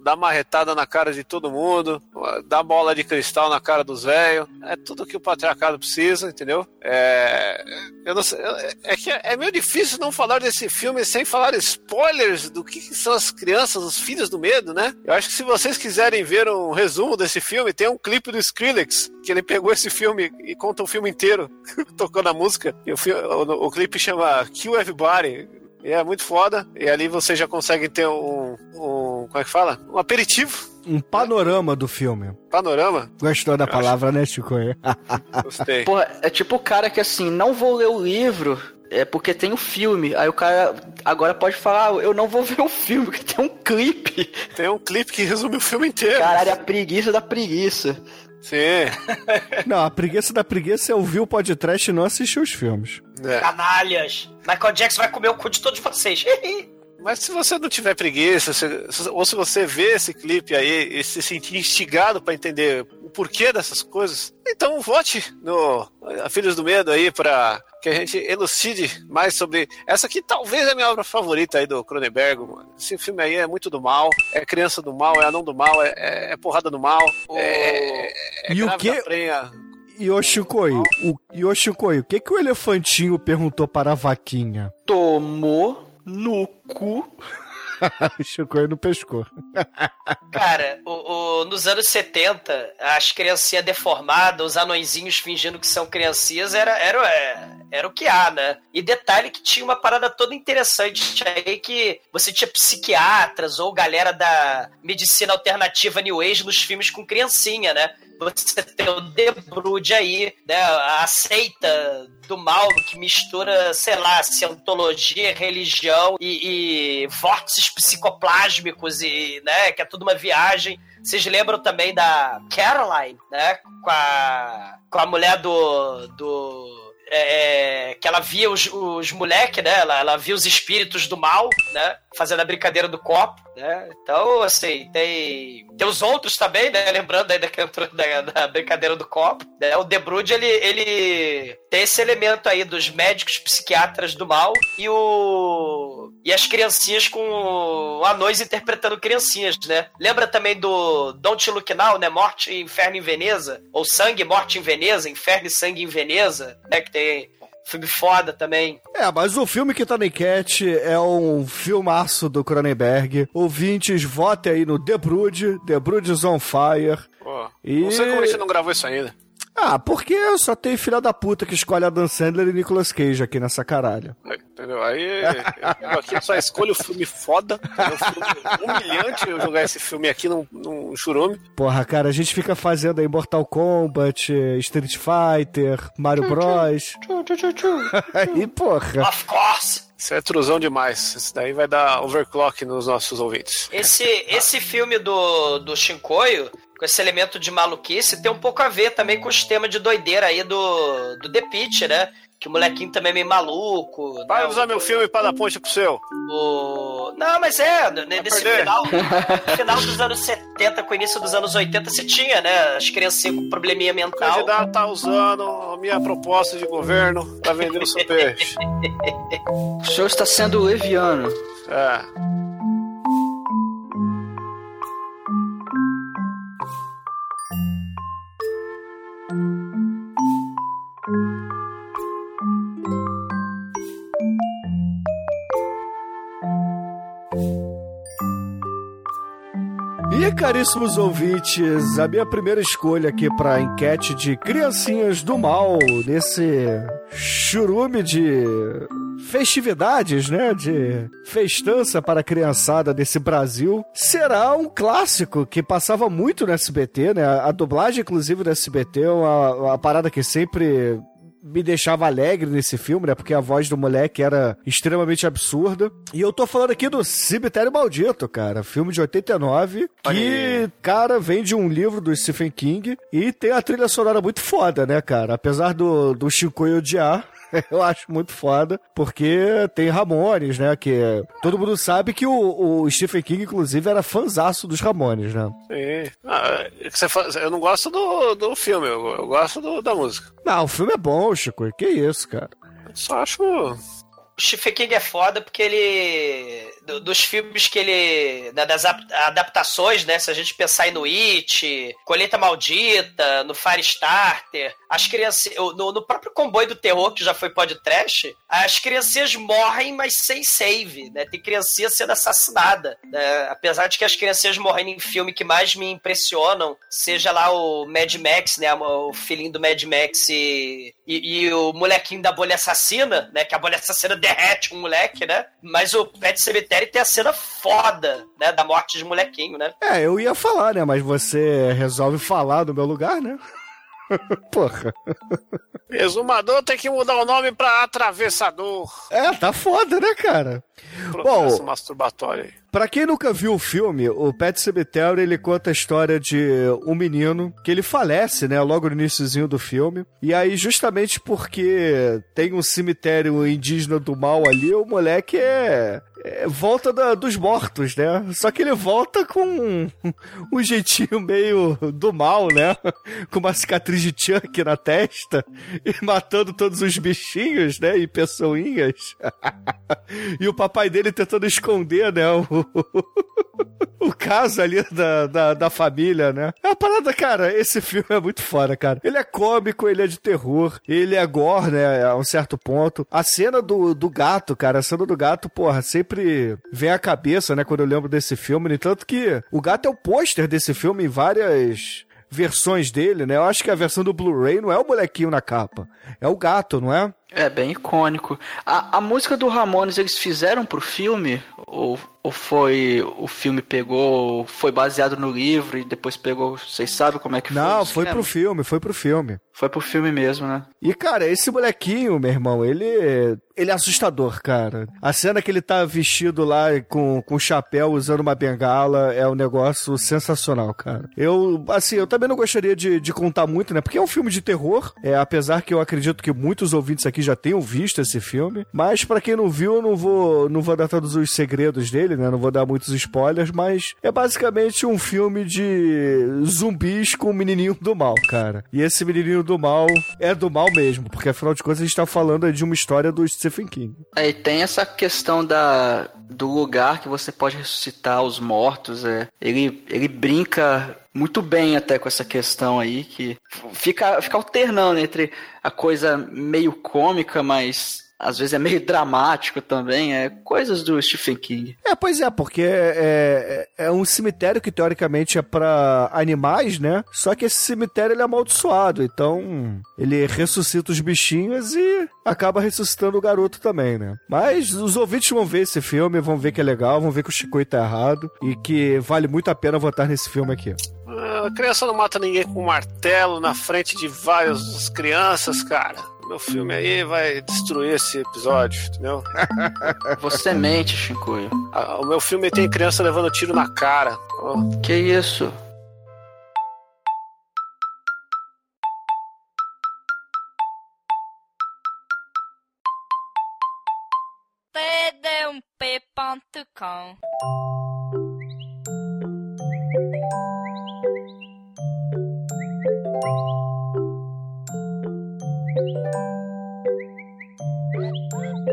dá marretada na cara de todo mundo, dá bola de cristal na cara dos velhos. É tudo que o patriarcado precisa, entendeu? É, eu não sei, é que é meio difícil não falar desse filme sem falar spoilers do que, são as crianças, os filhos do medo, né? Eu acho que se vocês quiserem ver um resumo desse filme, tem um clipe do Skrillex, que ele pegou esse filme e conta o filme inteiro, tocando a música. E o, fi- o- o clipe chama Kill Everybody. E é muito foda. E ali você já consegue ter um, um. Como é que fala? Um aperitivo. Um panorama do filme. Panorama. Gostou da palavra, né, Chico? Gostei. Porra, é tipo o cara que assim, não vou ler o livro. É porque tem o filme. Aí o cara agora pode falar, "Ah, eu não vou ver o filme, porque tem um clipe. Tem um clipe que resume o filme inteiro. Caralho, a preguiça da preguiça. Sim. Não, a preguiça da preguiça é ouvir o podcast e não assistir os filmes. É. Canalhas. Michael Jackson vai comer o cu de todos vocês. Mas se você não tiver preguiça, se- ou se você vê esse clipe aí e se sentir instigado pra entender o porquê dessas coisas, então vote no Filhos do Medo aí pra que a gente elucide mais sobre essa que talvez é a minha obra favorita aí do Cronenberg, mano. Esse filme aí é muito do mal, é criança do mal, é anão do mal, é, é- é porrada do mal, é, é E o grávida quê? prenha. E o Chicoio, o, o Chicoio, o que, que o elefantinho perguntou para a vaquinha? Tomou no cu. o Chicoio não pescou. Cara, o, o- nos anos 70, as criancinhas deformadas, os anõezinhos fingindo que são criancinhas, era, era, era o que há, né? E detalhe que tinha uma parada toda interessante aí que você tinha psiquiatras ou galera da medicina alternativa New Age nos filmes com criancinha, né? Você tem o The Brood aí, né? A seita do mal que mistura, sei lá, cientologia, religião e, e vórtices psicoplásmicos e, né, que é tudo uma viagem. Vocês lembram também da Caroline, né? Com a, com a mulher do. do é, que ela via os, os moleques, né? Ela, ela via os espíritos do mal, né? Fazendo a brincadeira do copo, né? Então, assim, tem. Tem os outros também, né? Lembrando aí da, da, da brincadeira do copo. Né? O The Brood, ele, ele tem esse elemento aí dos médicos psiquiatras do mal e o. E as criancinhas com anões interpretando criancinhas, né? Lembra também do Don't Look Now, né? Morte, Inferno em Veneza? Ou Sangue, Morte em Veneza? Inferno e Sangue em Veneza, né? Que tem filme foda também. É, mas o filme que tá na enquete é um filmaço do Cronenberg. Ouvintes, votem aí no The Brood, The Brood is on Fire. Pô, E- Não sei como a gente não gravou isso ainda. Ah, porque só tem filha da puta que escolhe Adam Sandler e Nicolas Cage aqui nessa caralho. Entendeu? Aí eu aqui só escolho o filme foda, um filme humilhante eu jogar esse filme aqui num, num churume. Porra, cara, a gente fica fazendo aí Mortal Kombat, Street Fighter, Mario Bros. Aí, porra. Of course! Isso é trusão demais. Isso daí vai dar overclock nos nossos ouvintes. Esse, esse filme do, do Shinkoio, com esse elemento de maluquice, tem um pouco a ver também com os temas de doideira aí do, do The Pitch, né? Que o molequinho também é meio maluco. Vai né? usar meu filme para dar ponte pro seu. O... Não, mas é, né, nesse perder. final, no final dos anos 70 com o início dos anos 80, se tinha, né? As criancinhas com probleminha O mental. candidato tá usando a minha proposta de governo para vender o seu peixe. O senhor está sendo leviano. É. E caríssimos ouvintes, a minha primeira escolha aqui pra enquete de criancinhas do mal, nesse churume de festividades, né? De festança para a criançada desse Brasil, será um clássico que passava muito no SBT, né? A dublagem, inclusive, do SBT é uma, uma parada que sempre me deixava alegre nesse filme, né? Porque a voz do moleque era extremamente absurda. E eu tô falando aqui do Cemitério Maldito, cara. Filme de 89, que, cara, vem de um livro do Stephen King e tem a trilha sonora muito foda, né, cara? Apesar do, do Chico odiar. Eu acho muito foda, porque tem Ramones, né? Que todo mundo sabe que o, o Stephen King, inclusive, era fanzaço dos Ramones, né? Sim. Ah, é eu não gosto do, do filme, eu, eu gosto do- da música. Não, o filme é bom, Chico. Que isso, cara? Eu Só acho. O Stephen King é foda porque ele. Do- dos filmes que ele. da- das ap- adaptações, né? Se a gente pensar no It, Colheita Maldita, no Firestarter, as crianças. No, no próprio comboio do terror, que já foi podcast, as criancinhas morrem, mas sem save, né? Tem criancinha sendo assassinada. Né? Apesar de que as criancinhas morrendo em filme que mais me impressionam, seja lá o Mad Max, né? O filhinho do Mad Max e, e, e o molequinho da bolha assassina, né? Que a bolha assassina derrete um moleque, né? Mas o Pet Cemetery tem a cena foda, né? Da morte de molequinho, né? É, eu ia falar, né? Mas você resolve falar no meu lugar, né? Porra. Exumador tem que mudar o nome pra atravessador. É, tá foda, né, cara? Processo Bom, masturbatório aí. pra quem nunca viu o filme, o Pet Cemetery, ele conta a história de um menino que ele falece, né, logo no iníciozinho do filme. E aí, justamente porque tem um cemitério indígena do mal ali, o moleque é... é volta da- dos mortos, né? Só que ele volta com um, um jeitinho meio do mal, né? Com uma cicatriz de Chuck na testa e matando todos os bichinhos, né? E pessoinhas. e o papai dele tentando esconder, né? O, o caso ali da, da, da família, né? É uma parada, cara, esse filme é muito foda, cara. Ele é cômico, ele é de terror, ele é gore, né? A um certo ponto. A cena do, do gato, cara, a cena do gato, porra, sempre vem à cabeça, né? Quando eu lembro desse filme. No entanto que o gato é o pôster desse filme em várias versões dele, né? Eu acho que a versão do Blu-ray não é o molequinho na capa, é o gato, não é? É bem icônico. A, a música do Ramones eles fizeram pro filme? Ou, ou foi. O filme pegou. Foi baseado no livro e depois pegou. Vocês sabem como é que foi? Não, foi pro filme, foi pro filme. Foi pro filme mesmo, né? E, cara, esse molequinho, meu irmão, ele. Ele é assustador, cara. A cena que ele tá vestido lá com, com chapéu, usando uma bengala, é um negócio sensacional, cara. Eu, assim, eu também não gostaria de, de contar muito, né? Porque é um filme de terror, é, apesar que eu acredito que muitos ouvintes aqui já tenham visto esse filme. Mas, pra quem não viu, eu não vou, não vou dar todos os segredos dele, né? Não vou dar muitos spoilers, mas é basicamente um filme de zumbis com o menininho do mal, cara. E esse menininho do mal é do mal mesmo, porque afinal de contas a gente tá falando de uma história do Stephen King. Aí tem essa questão da, do lugar que você pode ressuscitar os mortos. É. Ele, ele brinca muito bem até com essa questão aí, que fica, fica alternando entre a coisa meio cômica, mas às vezes é meio dramático também. É coisas do Stephen King. É, pois é, porque é, é, é um cemitério que teoricamente é pra animais, né? Só que esse cemitério ele é amaldiçoado, então ele ressuscita os bichinhos e acaba ressuscitando o garoto também, né? Mas os ouvintes vão ver esse filme, vão ver que é legal, vão ver que o Chico tá errado e que vale muito a pena votar nesse filme aqui. Ah, A criança não mata ninguém com um martelo na frente de várias crianças, cara. Meu filme aí vai destruir esse episódio, entendeu? Você mente, Shinkuyo. Ah, O meu filme tem criança levando tiro na cara. Ó, Que isso? td1p.com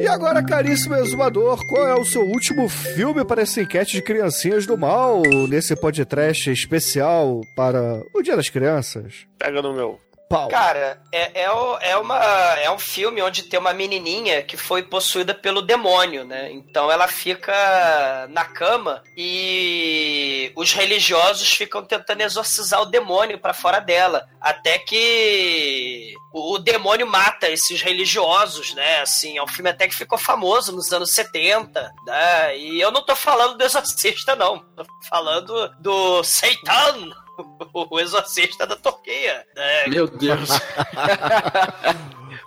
E agora, caríssimo exumador, qual é o seu último filme para essa enquete de criancinhas do mal nesse podcast especial para o Dia das Crianças? Pega no meu. Pau. Cara, é, é, é uma, é um filme onde tem uma menininha que foi possuída pelo demônio, né? Então ela fica na cama e os religiosos ficam tentando exorcizar o demônio pra fora dela. Até que o, o demônio mata esses religiosos, né? Assim, é um filme até que ficou famoso nos anos 70, né? E eu não tô falando do exorcista, não. Tô falando do Satan, o exorcista da Turquia. Né? Meu Deus.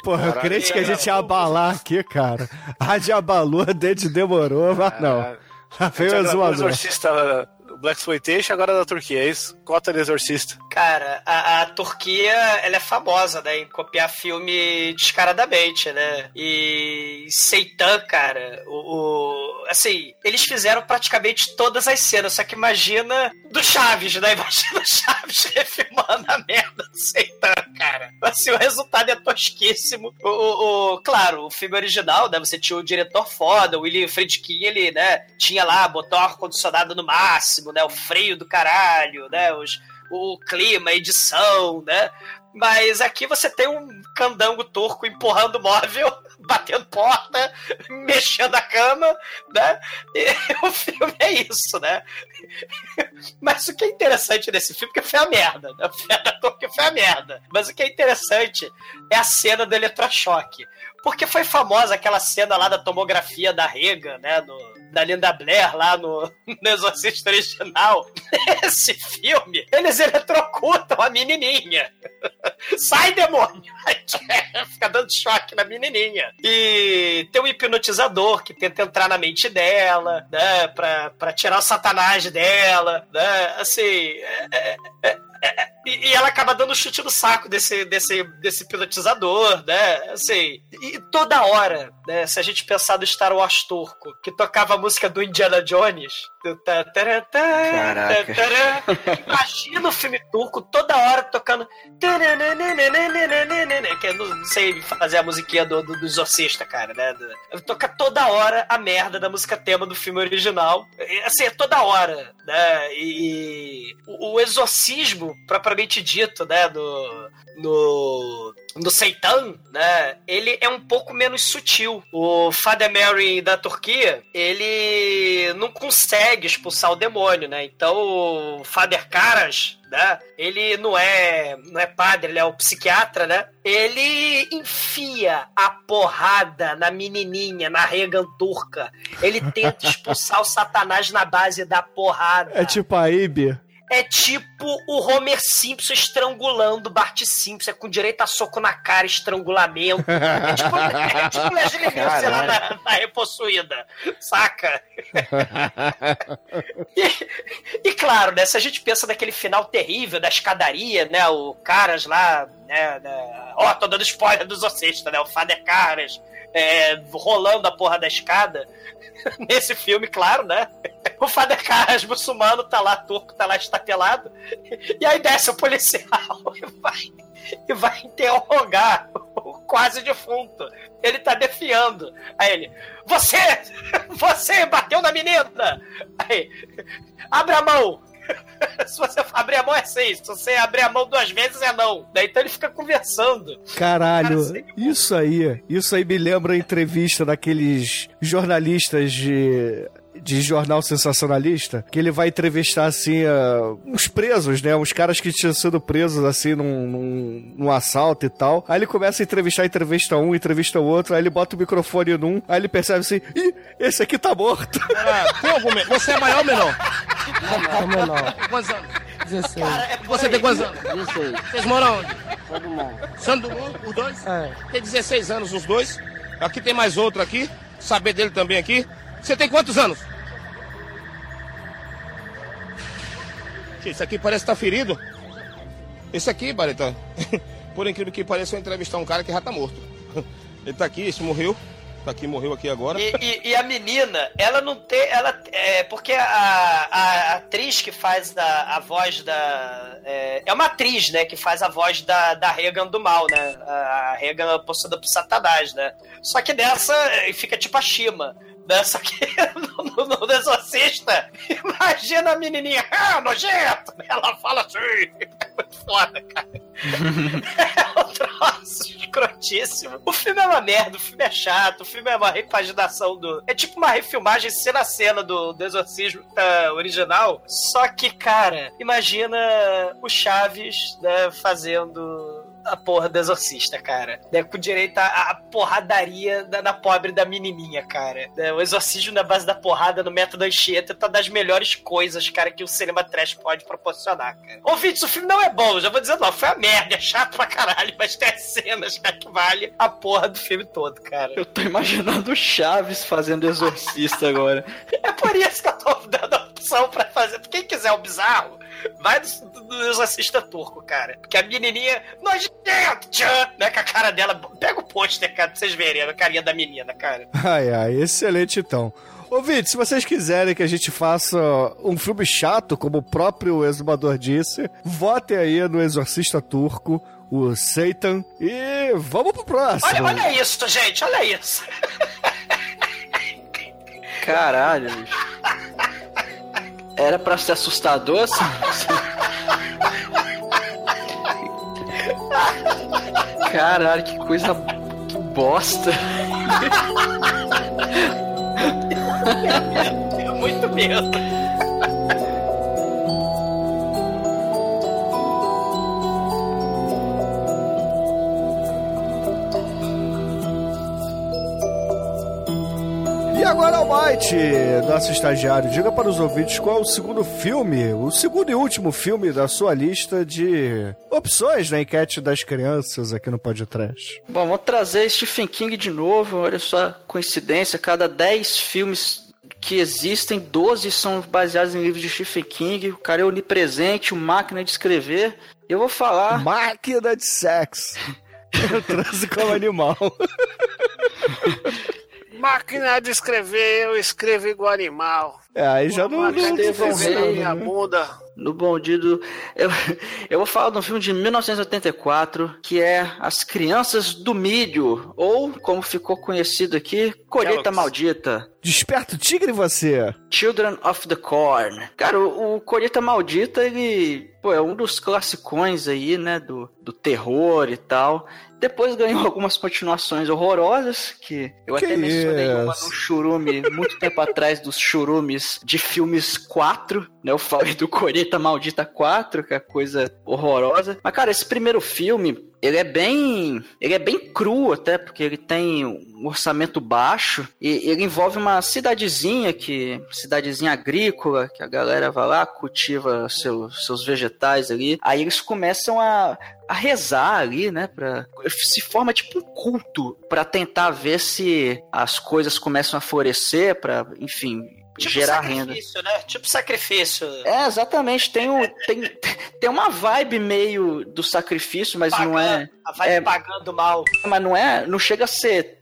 Porra, eu crente que a gente ia abalar aqui, cara. A de abalou, a dente demorou, mas não. Ah, Lá a veio o. Exorcista Black Exploitation, agora da Turquia, é isso? Cota de Exorcista. Cara, a, a Turquia, ela é famosa, né, em copiar filme descaradamente, né? E Seitan, cara, o, o- assim, eles fizeram praticamente todas as cenas, só que imagina do Chaves, né? Imagina o Chaves refilmando a merda do Seitan, cara. Assim, o resultado é tosquíssimo. O, o- o- claro, o filme original, né? Você tinha o diretor foda, o William Friedkin, ele, né? Tinha lá, botou ar-condicionado no máximo, né? O freio do caralho, né? Os, o clima, a edição, né? Mas aqui você tem um candango turco empurrando móvel, batendo porta, mexendo a cama, né? E o filme é isso, né? Mas o que é interessante nesse filme, porque foi a merda, né? Foi a merda. Mas o que é interessante é a cena do eletrochoque. Porque foi famosa aquela cena lá da tomografia da Rega, né? Da Linda Blair lá no, no Exorcista original. Nesse filme, eles eletrocutam a menininha. Sai, demônio! Fica dando choque na menininha. E tem um hipnotizador que tenta entrar na mente dela, né? Pra, pra tirar o satanás dela, né? Assim. é- é- é- e, e ela acaba dando chute no saco desse, desse, desse hipnotizador, né? Assim. E toda hora, né? Se a gente pensar do Star Wars turco, que tocava a música do Indiana Jones. Do tá, tá, Caraca. tá. Imagina o filme turco toda hora tocando. Que eu não sei fazer a musiquinha do, do, do exorcista, cara, né? Do- Toca toda hora a merda da música tema do filme original. E, Assim, é toda hora, né? E o, o exorcismo, propriamente dito, né? No, no, no Seitan, né? Ele é um pouco menos sutil. O Father Mary da Turquia, ele não consegue expulsar o demônio, né? Então o Father Karas, né? Ele não é, não é padre, ele é o psiquiatra, né? Ele enfia a porrada na menininha, na Regan turca. Ele tenta expulsar o Satanás na base da porrada. É tipo a Ibe. É tipo o Homer Simpson estrangulando o Bart Simpson, é com direito a soco na cara, estrangulamento. É tipo, é tipo Leslie Nielsen lá na, na Repossuída, saca? e, e claro, né, se a gente pensa naquele final terrível da escadaria, né, o Caras lá, né, né ó, tô dando spoiler dos Ocestas, né, o Father Caras é, rolando a porra da escada, nesse filme, claro, né? O Father Carras muçulmano tá lá, turco, tá lá estatelado. E aí desce o policial e vai, e vai interrogar o quase defunto. Ele tá defiando. Aí ele, você! Você bateu na menina! Aí, abre a mão! se você abrir a mão é seis, se você abrir a mão duas vezes é não. Daí então ele fica conversando. Caralho, Cara, isso aí, isso aí me lembra a entrevista daqueles jornalistas de de jornal sensacionalista, que ele vai entrevistar, assim, uh, uns presos, né? Uns caras que tinham sido presos, assim, num, num, num, assalto e tal. Aí ele começa a entrevistar, entrevista um, entrevista o outro, aí ele bota o microfone num, aí ele percebe assim, ih, esse aqui tá morto. Ah, tem algum... Você é maior ou menor? É menor. Quantos anos? 16. Cara, é Você tem quantos anos? 16. Vocês moram onde? Santo Dumont, os dois? É. Tem 16 anos os dois. Aqui tem mais outro aqui. Saber dele também aqui. Você tem quantos anos? Esse aqui parece estar tá ferido. Esse aqui, Bareta, por incrível que pareça, eu entrevistar um cara que já tá morto. Ele tá aqui, esse morreu. Tá aqui, morreu aqui agora. E, e, e a menina, ela não tem. Ela, é, porque a, a, atriz que faz a, a voz da. É, é, uma atriz, né? Que faz a voz da, da Regan do mal, né? A Regan possuída por Satanás, né? Só que dessa fica tipo a Shima. Só que no, no, no Exorcista, imagina a menininha, ah, nojento! Ela fala assim, é muito foda, cara. é um troço escrotíssimo. O filme é uma merda, o filme é chato, o filme é uma repaginação do... É tipo uma refilmagem cena a cena do, do Exorcismo uh, original, só que, cara, imagina o Chaves, né, fazendo a porra do exorcista, cara. Né, com direito à, porradaria da, da, pobre da menininha, cara. Né, o exorcismo na base da porrada no método Anchieta tá das melhores coisas, cara, que o cinema trash pode proporcionar, cara. Ouvintes, o filme não é bom, já vou dizer, não, foi a merda, é chato pra caralho, mas tem cenas, cara, que vale a porra do filme todo, cara. Eu tô imaginando o Chaves fazendo exorcista agora. É por isso que eu tô dando a opção pra fazer. Quem quiser o bizarro, vai do, do exorcista turco, cara. Porque a menininha, nojento, tchan, né, com a cara dela. Pega o pôster, cara, pra vocês verem a carinha da menina, cara. Ai, ai, excelente então. Ouvinte, se vocês quiserem que a gente faça um filme chato, como o próprio exumador disse, votem aí no Exorcista Turco, o Satan, e vamos pro próximo. Olha, olha isso, gente, olha isso. Caralho, bicho. Era pra ser assustador assim? Caralho, que coisa que bosta. Muito medo. Agora, Almighty, nosso estagiário, diga para os ouvintes qual é o segundo filme, o segundo e último filme da sua lista de opções na enquete das crianças aqui no Podcast. Bom, vamos trazer Stephen King de novo, olha só, coincidência, cada 10 filmes que existem, 12 são baseados em livros de Stephen King, o cara é onipresente, o máquina de escrever, eu vou falar... Máquina de sexo. Eu trouxe como animal. Máquina de escrever, eu escrevo igual animal. É, aí já não, não na minha bunda. No Bandido. Eu, eu vou falar de um filme de 1984 que é As Crianças do Milho, ou como ficou conhecido aqui, Colheita Maldita. Desperta o tigre você! Children of the Corn. Cara, o, o Colheita Maldita, ele pô, é um dos classicões aí, né, do, do terror e tal. Depois ganhou algumas continuações horrorosas, que eu que até mencionei isso? uma no churume, muito tempo atrás, dos churumes de filmes 4, né? Eu falei do Coreta Maldita 4, que é coisa horrorosa. Mas, cara, esse primeiro filme, ele é bem. Ele é bem cru até, porque ele tem um orçamento baixo e ele envolve uma cidadezinha que. cidadezinha agrícola, que a galera vai lá, cultiva seu, seus vegetais ali. Aí eles começam a, a rezar ali, né? Pra, se forma tipo um culto para tentar ver se as coisas começam a florescer, para enfim, Tipo gerar renda. sacrifício, né? Tipo sacrifício. É, exatamente. Tem, um, tem, tem uma vibe meio do sacrifício, mas não é. Vai é, pagando mal. Mas não é. Não chega a ser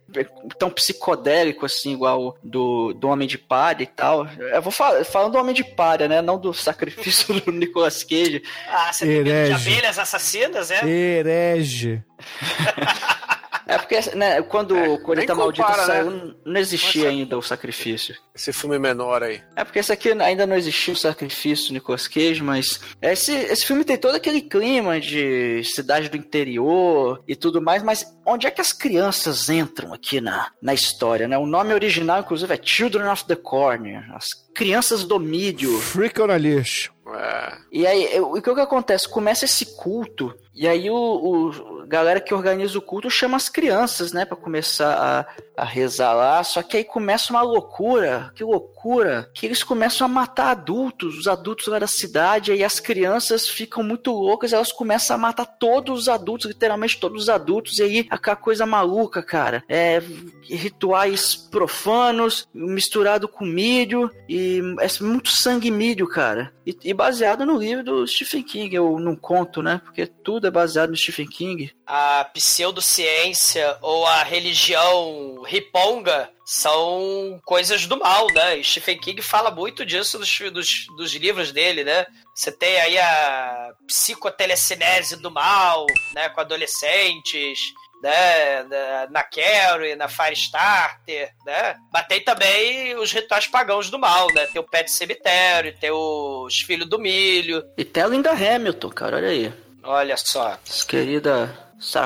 tão psicodélico assim, igual do, do Homem de Palha e tal. Eu vou falar, falando do Homem de Palha, né? Não do sacrifício do Nicolas Cage. Ah, você tem medo de Herege. abelhas assassinas, é? Herege. É porque né, quando o Colheita nem Maldita compara, saiu, né? não existia Mas- ainda o sacrifício. Esse filme menor aí. É porque esse aqui ainda não existia o sacrifício do Nicolas Cage, mas esse, esse filme tem todo aquele clima de cidade do interior e tudo mais, mas onde é que as crianças entram aqui na, na história, né? O nome original, inclusive, é Children of the Corn, as crianças do mídio. Freak on a leash. É. E aí, o que, o que acontece? Começa esse culto, e aí o, o- galera que organiza o culto chama as crianças, né, pra começar a, a rezar lá. Só que aí começa uma loucura, que loucura, que eles começam a matar adultos, os adultos lá da cidade, aí as crianças ficam muito loucas, elas começam a matar todos os adultos, literalmente todos os adultos, e aí aquela coisa maluca, cara. É rituais profanos, misturado com mídio, e é muito sangue mídio, cara. E, e baseado no livro do Stephen King, eu não conto, né? Porque tudo é baseado no Stephen King. A pseudociência ou a religião riponga são coisas do mal, né? E Stephen King fala muito disso dos, dos, dos livros dele, né? Você tem aí a psicotelecinese do mal, né? Com adolescentes, né? Na- Na Carrie, na Firestarter, né? Mas tem também os rituais pagãos do mal, né? Tem o Pet Cemitério, tem os Filhos do Milho. E tem a Linda Hamilton, cara, olha aí. Olha só. Querida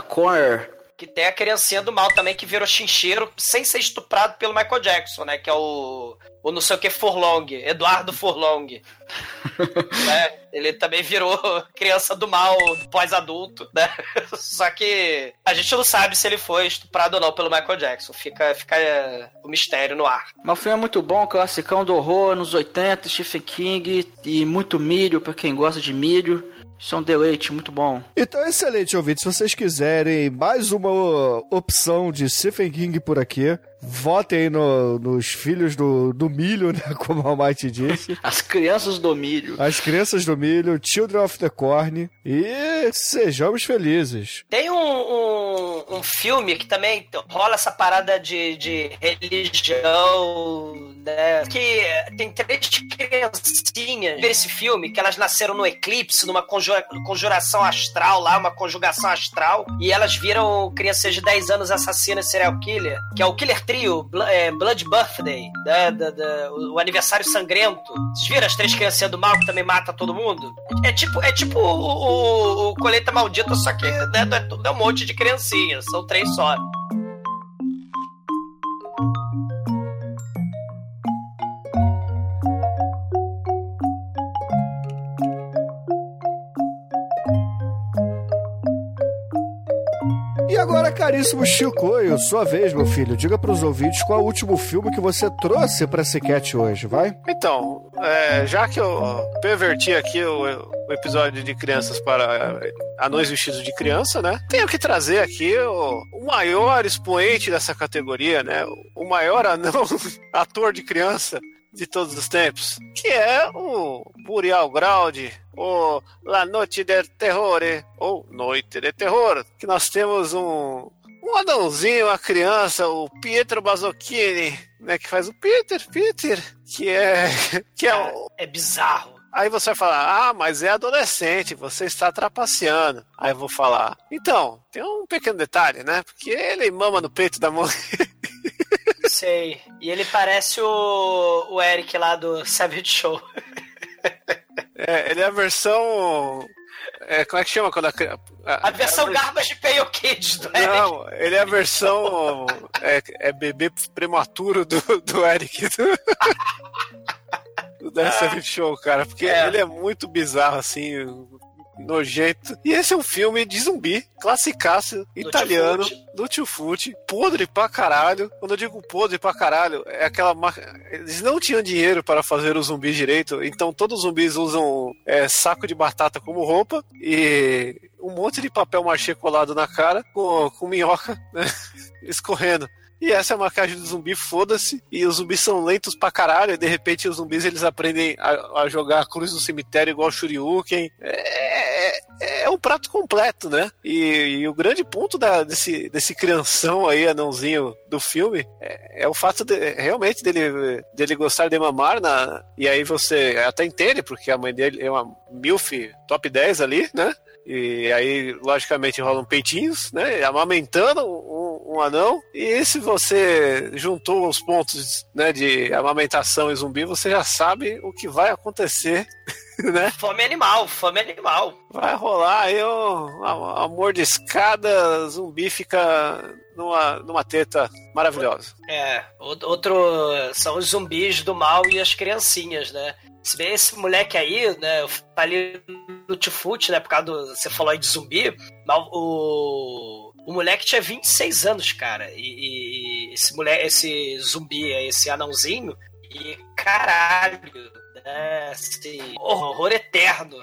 Connor. Que tem a criancinha do mal também que virou chincheiro sem ser estuprado pelo Michael Jackson, né? Que é o. O não sei o que Furlong, Eduardo Furlong. né? Ele também virou criança do mal pós-adulto, né? Só que a gente não sabe se ele foi estuprado ou não pelo Michael Jackson. Fica, fica é, o mistério no ar. Mas o filme é muito bom, classicão do horror, nos 80, Stephen King, e muito milho, pra quem gosta de milho. Isso é um deleite, muito bom. Então, excelente, ouvinte. Se vocês quiserem mais uma opção de Stephen King por aqui, votem aí no- nos filhos do, do milho, né? Como a Almighty disse. As crianças do milho. As crianças do milho, Children of the Corn. E sejamos felizes. Tem um, um, um filme que também rola essa parada de, de religião, né? Que tem três criancinhas nesse filme que elas nasceram no eclipse, numa conjura- conjuração astral lá, uma conjugação astral, e elas viram crianças de 10 anos assassinas serial killer, que é o Killer Trio, é, Blood Birthday, né? Da- da- o, aniversário sangrento. Vocês viram as três criancinhas do mal que também mata todo mundo? É tipo, é tipo o, o, o Maldita, só que né, não é, tudo- é um monte de criancinhas, são três só. Agora, caríssimo Chicoio, sua vez, meu filho. Diga pros ouvintes qual é o último filme que você trouxe pra Sequete hoje, vai? Então, é, já que eu perverti aqui o, o episódio de crianças para anões vestidos de criança, né? Tenho que trazer aqui o, o maior expoente dessa categoria, né? O maior anão ator de criança de todos os tempos, que é o Burial Graudi, o La Noite del Terrore, ou Noite de Terror, que nós temos um, um anãozinho, uma criança, o Pietro Basocchini, né, que faz o Peter, Peter, que é que é, o- É bizarro. Aí você vai falar, ah, mas é adolescente, você está trapaceando. Aí eu vou falar, então, tem um pequeno detalhe, né? Porque ele mama no peito da mãe. Sei. E ele parece o, o Eric lá do Savage Show. É, ele é a versão. é, como é que chama quando a criança. A versão Garbage Pail Kids do Eric. Não, ele é a versão. É, é bebê prematuro do, do Eric. Do, do Dance Show, cara. Porque É. ele é muito bizarro, assim. Nojento. E esse é um filme de zumbi, classicaço, italiano, do Tufute, podre pra caralho. Quando eu digo podre pra caralho, é aquela marca. Eles não tinham dinheiro para fazer o zumbi direito, então todos os zumbis usam é, saco de batata como roupa e um monte de papel machê colado na cara com, com minhoca né, escorrendo. E essa é a marcagem do zumbi, foda-se. E os zumbis são lentos pra caralho. E de repente os zumbis eles aprendem a, a jogar a cruz no cemitério igual o Shoryuken. É, é, um prato completo, né? E, e o grande ponto da, desse, desse crianção aí, anãozinho do filme, é, é o fato de, realmente dele, dele gostar de mamar. Na, e aí você até entende, porque a mãe dele é uma MILF top 10 ali, né? E aí, logicamente, rolam peitinhos, né? Amamentando um, um, anão. E se você juntou os pontos né, de amamentação e zumbi, você já sabe o que vai acontecer. Né? Fome animal, fome animal. Vai rolar aí um amor de escada, zumbi fica numa, numa teta maravilhosa. É, outro são os zumbis do mal e as criancinhas, né? Se bem esse moleque aí, né, tá ali no Tifute, né, por causa do. Você falou aí de zumbi, o. O moleque tinha 26 anos, cara. E, e esse moleque, esse zumbi, esse anãozinho, e caralho, né, esse horror eterno.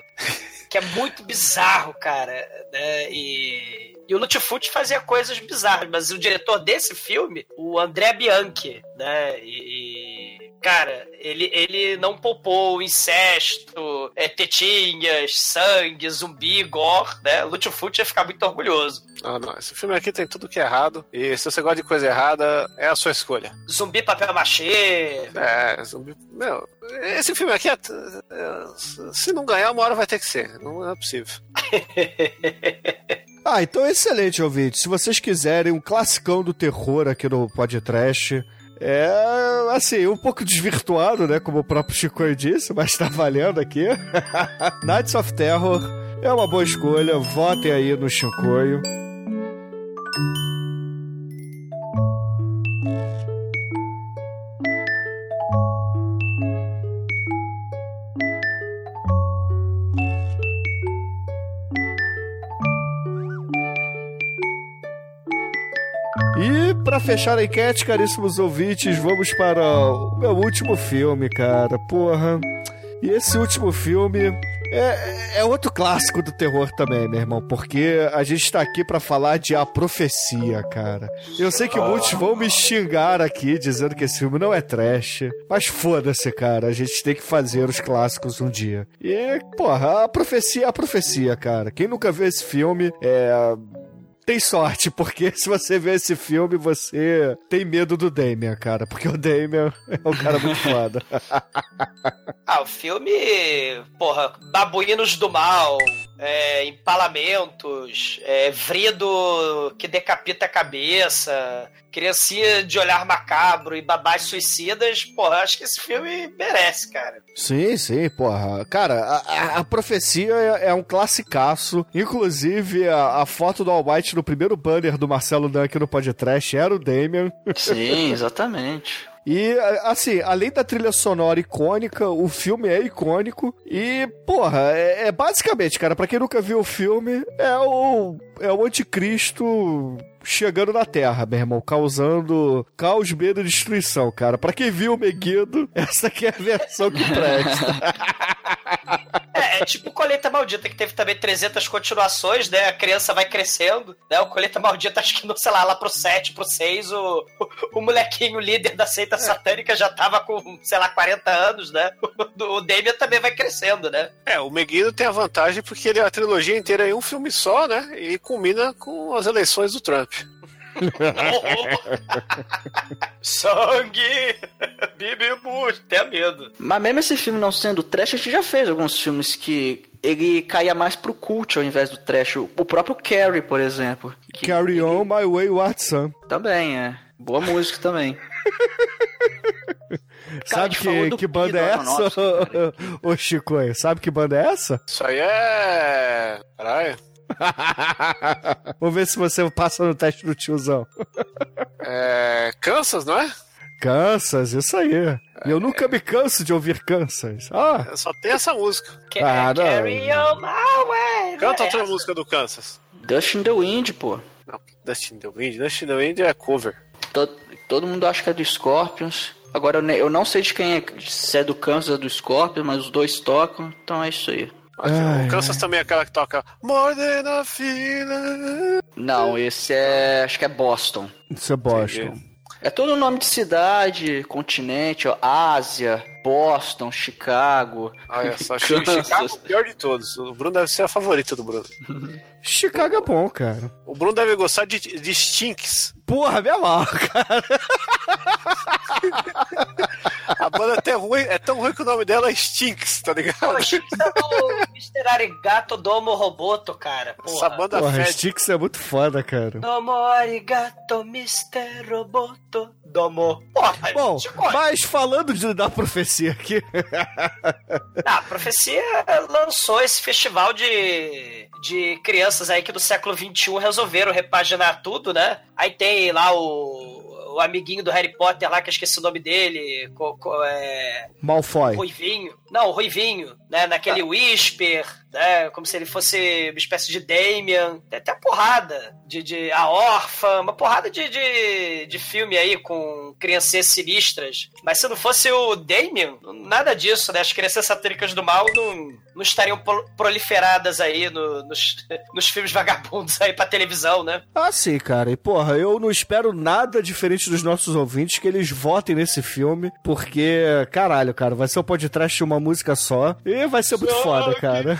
Que é muito bizarro, cara. Né, e. E o Lutfut fazia coisas bizarras, mas o diretor desse filme, o André Bianchi, né? E, cara, ele, ele não poupou incesto, é, tetinhas, sangue, zumbi, gore, né? Lutfut ia ficar muito orgulhoso. Ah, não. Esse filme aqui tem tudo que é errado. E se você gosta de coisa errada, é a sua escolha. Zumbi papel machê. É, zumbi. Meu, esse filme aqui, é, é, se não ganhar, uma hora vai ter que ser. Não é possível. Ah, então excelente, ouvinte. Se vocês quiserem um classicão do terror aqui no podcast, é, assim, um pouco desvirtuado, né? Como o próprio Chico disse, mas tá valendo aqui. Nights of Terror é uma boa escolha. Votem aí no Chicoio. Para fechar a enquete, caríssimos ouvintes, vamos para o meu último filme, cara. Porra. E esse último filme é, é outro clássico do terror também, meu irmão, porque a gente tá aqui para falar de A Profecia, cara. Eu sei que muitos vão me xingar aqui dizendo que esse filme não é trash, mas foda-se, cara, a gente tem que fazer os clássicos um dia. E, porra, A Profecia é A Profecia, cara. Quem nunca viu esse filme, é tem sorte, porque se você vê esse filme, você tem medo do Damien, cara. Porque o Damien é um cara muito foda. ah, o filme, porra, babuínos do mal, é, empalamentos, é, vrido que decapita a cabeça, criancinha de olhar macabro e babás suicidas, porra, acho que esse filme merece, cara. Sim, sim, porra. Cara, a, a profecia é, é, um classicaço. Inclusive, a, a foto do All White no primeiro banner do Marcelo Dunk no podcast era o Damien. Sim, exatamente. E, assim, além da trilha sonora icônica, o filme é icônico. E, porra, é, é basicamente, cara, pra quem nunca viu o filme, é o, é o anticristo chegando na Terra, meu irmão, causando caos, medo e destruição, cara. Pra quem viu o Meguido, essa aqui é a versão que presta. É, é tipo Colheita Maldita, que teve também 300 continuações, né? A criança vai crescendo, né? O Colheita Maldita, acho que, no, sei lá, lá pro 7, pro 6, o, o, o molequinho líder da seita satânica já tava com, sei lá, 40 anos, né? O, o Damien também vai crescendo, né? É, o Meguido tem a vantagem porque ele é a trilogia inteira em um filme só, né? E culmina com as eleições do Trump. Sangue! Bibi Bush, até medo. Mas mesmo esse filme não sendo trash, a gente já fez alguns filmes que ele caía mais pro cult ao invés do trash. O próprio Carrie, por exemplo. Carry ele... on my way, Watson. Também, é. Boa música também. Sabe que, que banda é essa, ô Chico? Sabe que banda é essa? Isso aí é. Caralho. Vamos ver se você passa no teste do tiozão. É. Kansas, não é? Kansas, isso aí. E eu nunca me canso de ouvir Kansas. Ah, Só tem essa música. Ah, não. Carry on my way. Canta é outra essa. música do Kansas. Dust in the Wind, pô. Não, Dust in the Wind. Dust in the Wind é cover. Todo, todo mundo acha que é do Scorpions. Agora eu, eu não sei de quem é, se é do Kansas ou do Scorpions, mas os dois tocam, então é isso aí. Ai, o Kansas também é aquela que toca More Than a Feeling. Não, esse é. acho que é Boston. isso é Boston. É todo nome de cidade, continente, ó, Ásia, Boston, Chicago. Olha só, Kansas. Chicago é o pior de todos. O Bruno deve ser a favorita do Bruno. Chicago é bom, cara. O Bruno deve gostar de, de Stinks. Porra, me amarro, cara. A banda é, até ruim, é tão ruim que o nome dela é Stinks, tá ligado? Poxa, isso é o Mr. Arigato Domo Roboto, cara. Essa Porra. banda Porra, fede. Sticks é muito foda, cara. Domo Arigato Mr. Roboto Domo. Porra, Bom, mas falando de, da profecia aqui, Ah, a Profecia lançou esse festival de, de crianças aí que do século XXI resolveram repaginar tudo, né? Aí tem lá o, o amiguinho do Harry Potter lá, que eu esqueci o nome dele, co, co- é, Malfoy. Ruivinho. Não, o Ruivinho, né? Naquele Whisper, né? Como se ele fosse uma espécie de Damien. Tem até porrada de, de A Órfã, uma porrada de, de, de filme aí com crianças sinistras. Mas se não fosse o Damien, nada disso, né? As crianças satíricas do mal não, não estariam pro- proliferadas aí no- nos, nos filmes vagabundos aí pra televisão, né? Ah, sim, cara. E, porra, eu não espero nada diferente dos nossos ouvintes que eles votem nesse filme, porque, caralho, cara, vai ser um podcast de uma música só e vai ser muito Só foda, que- cara.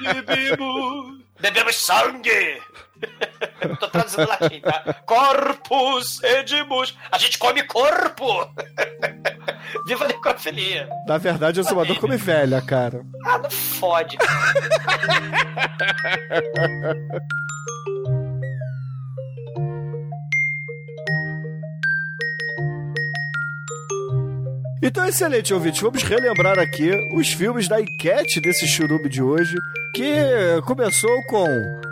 Bebemos, bebemos sangue. Tô traduzindo latim, tá? Corpus edimus. A gente come corpo. Viva a necrofilia. Na verdade, o Zumador come velha, cara. Ah, não fode. Então, excelente, ouvinte. Vamos relembrar aqui os filmes da enquete desse churume de hoje, que começou com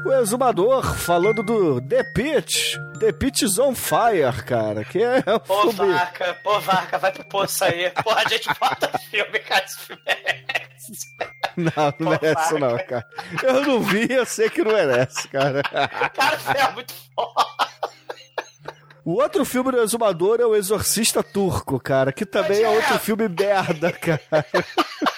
o Exumador falando do The Pit. The Pit is on Fire, cara, que é um Pô, filme... vaca, pô, vaca, vai pro poço aí. Porra, a gente bota filme, cara, esse filme é... Não, não Pô, merece vaca. não, cara. Eu não vi, eu sei que não merece, cara. Cara, filme é muito foda. O outro filme do Exumador é o Exorcista Turco, cara, que também é outro filme merda, cara.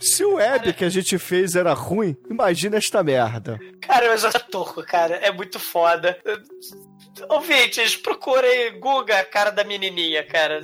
Se o web que a gente fez era ruim, imagina esta merda. Cara, sou turco, cara. É muito foda. Ouvintes, procurem Guga, a cara da menininha, cara.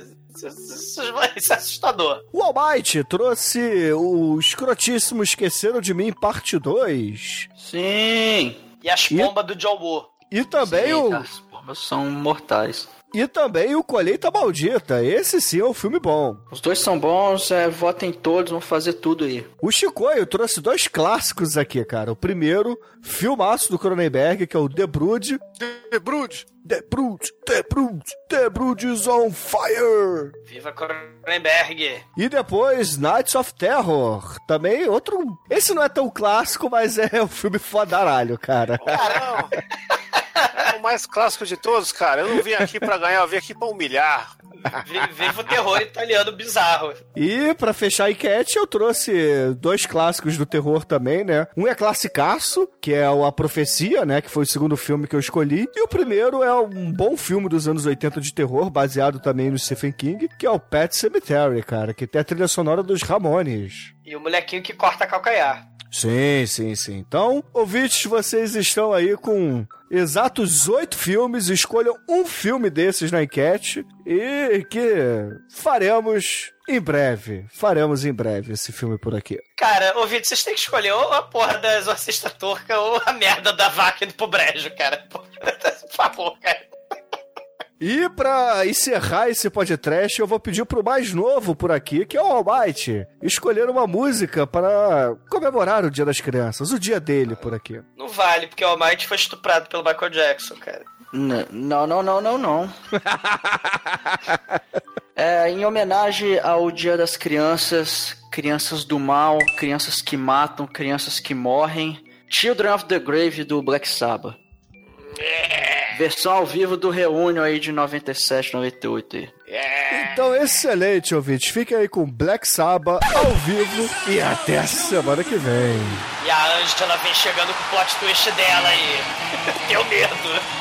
Isso é assustador. O Almighty trouxe o Escrotíssimo Esqueceram de Mim, parte 2. Sim! E as E- pombas do John Woo. E também Sim, o. As bombas são mortais. E também o Colheita Maldita. Esse sim é um filme bom. Os dois são bons, é, votem todos, vamos fazer tudo aí. O Chicoio trouxe dois clássicos aqui, cara. O primeiro, filmaço do Cronenberg, que é o The Brood. The Brood. The Brood, The Brood, The Brood is on fire! Viva Cronenberg. E depois, Nights of Terror. Também outro. Esse não é tão clássico, mas é um filme fodaralho, cara. Caramba. É o mais clássico de todos, cara. Eu não vim aqui pra ganhar, eu vim aqui pra humilhar. Vi- Viva o terror italiano bizarro. E pra fechar a enquete, eu trouxe dois clássicos do terror também, né? Um é classicaço, que é o A Profecia, né? Que foi o segundo filme que eu escolhi. E o primeiro é um bom filme dos anos 80 de terror, baseado também no Stephen King, que é o Pet Cemetery, cara, que tem a trilha sonora dos Ramones. E o molequinho que corta calcanhar. Sim, sim, sim. Então, ouvintes, vocês estão aí com exatos oito filmes. Escolham um filme desses na enquete e que faremos em breve. Faremos em breve esse filme por aqui. Cara, ouvinte, vocês têm que escolher ou a porra da exorcista turca ou a merda da vaca indo pro brejo, cara. Por favor, cara. E pra encerrar esse podcast, eu vou pedir pro mais novo por aqui, que é o Almighty, escolher uma música para comemorar o Dia das Crianças, o dia dele por aqui. Não vale, porque o Almighty foi estuprado pelo Michael Jackson, cara. N- não, não, não, não, não. É, em homenagem ao Dia das Crianças, crianças do mal, crianças que matam, crianças que morrem, Children of the Grave do Black Sabbath. Versão ao vivo do Reunion aí de 97, 98 aí. Então, excelente, ouvintes. Fiquem aí com Black Sabbath ao vivo e até a semana que vem. E a Angela vem chegando com o plot twist dela aí. Tenho medo.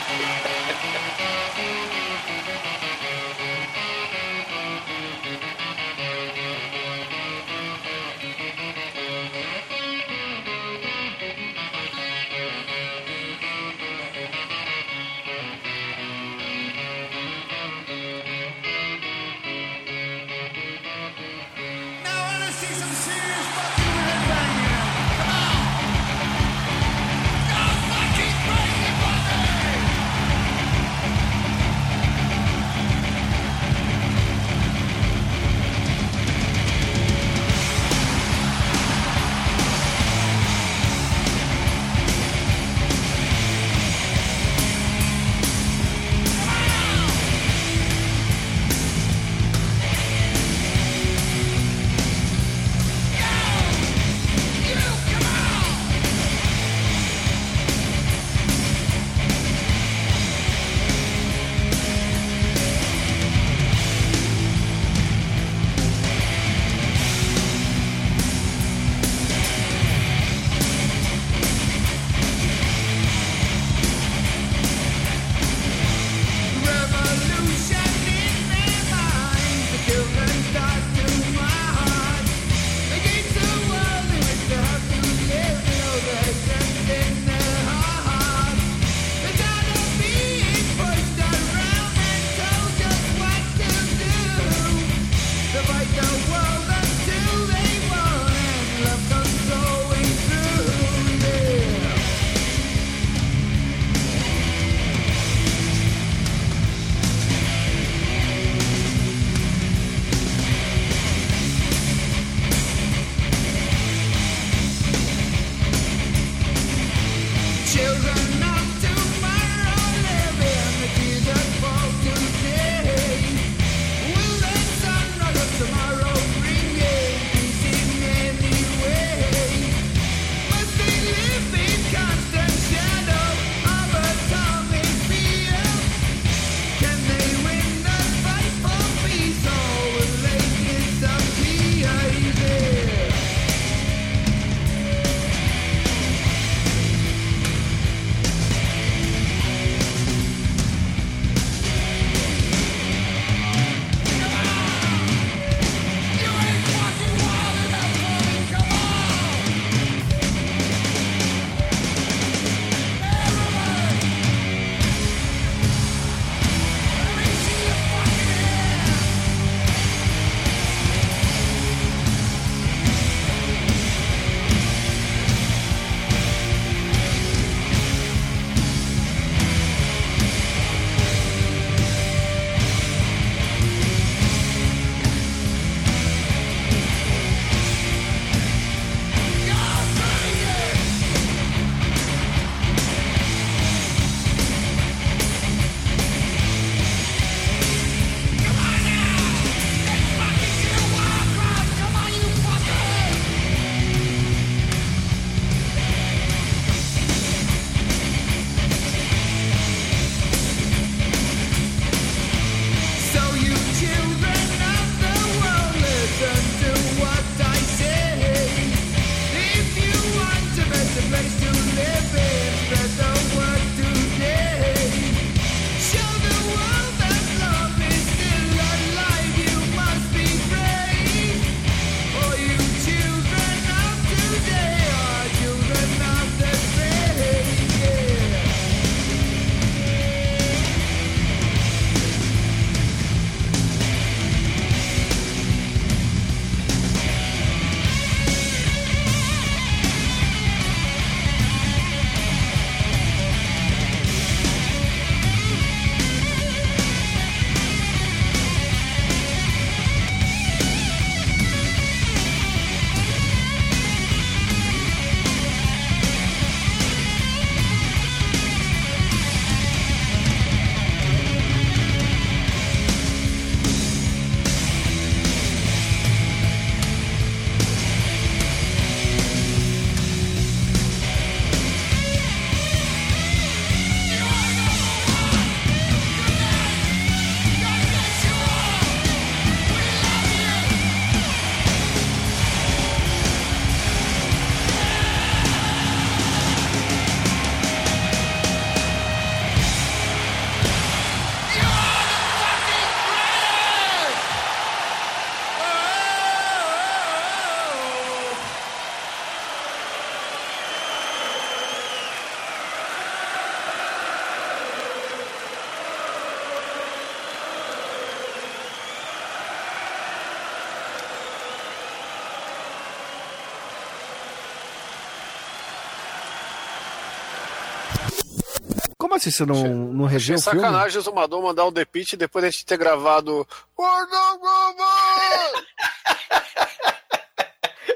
Mate, você não, não Achei o filme? sacanagem o Zumador mandar um The Pitch depois de a gente ter gravado.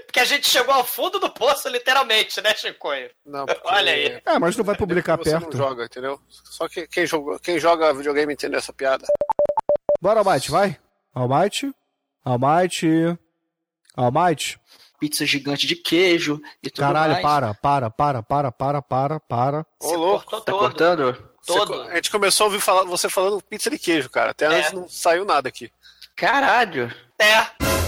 Porque a gente chegou ao fundo do poço, literalmente, né, Chicoio? Não, porque- Olha aí. É, mas não vai publicar você perto. não joga, entendeu? Só que quem joga, quem joga videogame entende essa piada. Bora, Almighty, vai. Almighty. Almighty. Almighty. Pizza gigante de queijo e tudo Caralho, mais. para, para, para, para, para, para, para. Ô, louco. Tá todo. cortando? Todo. Você- a gente começou a ouvir falar, você falando pizza de queijo, cara. Até É. antes não saiu nada aqui. Caralho. É.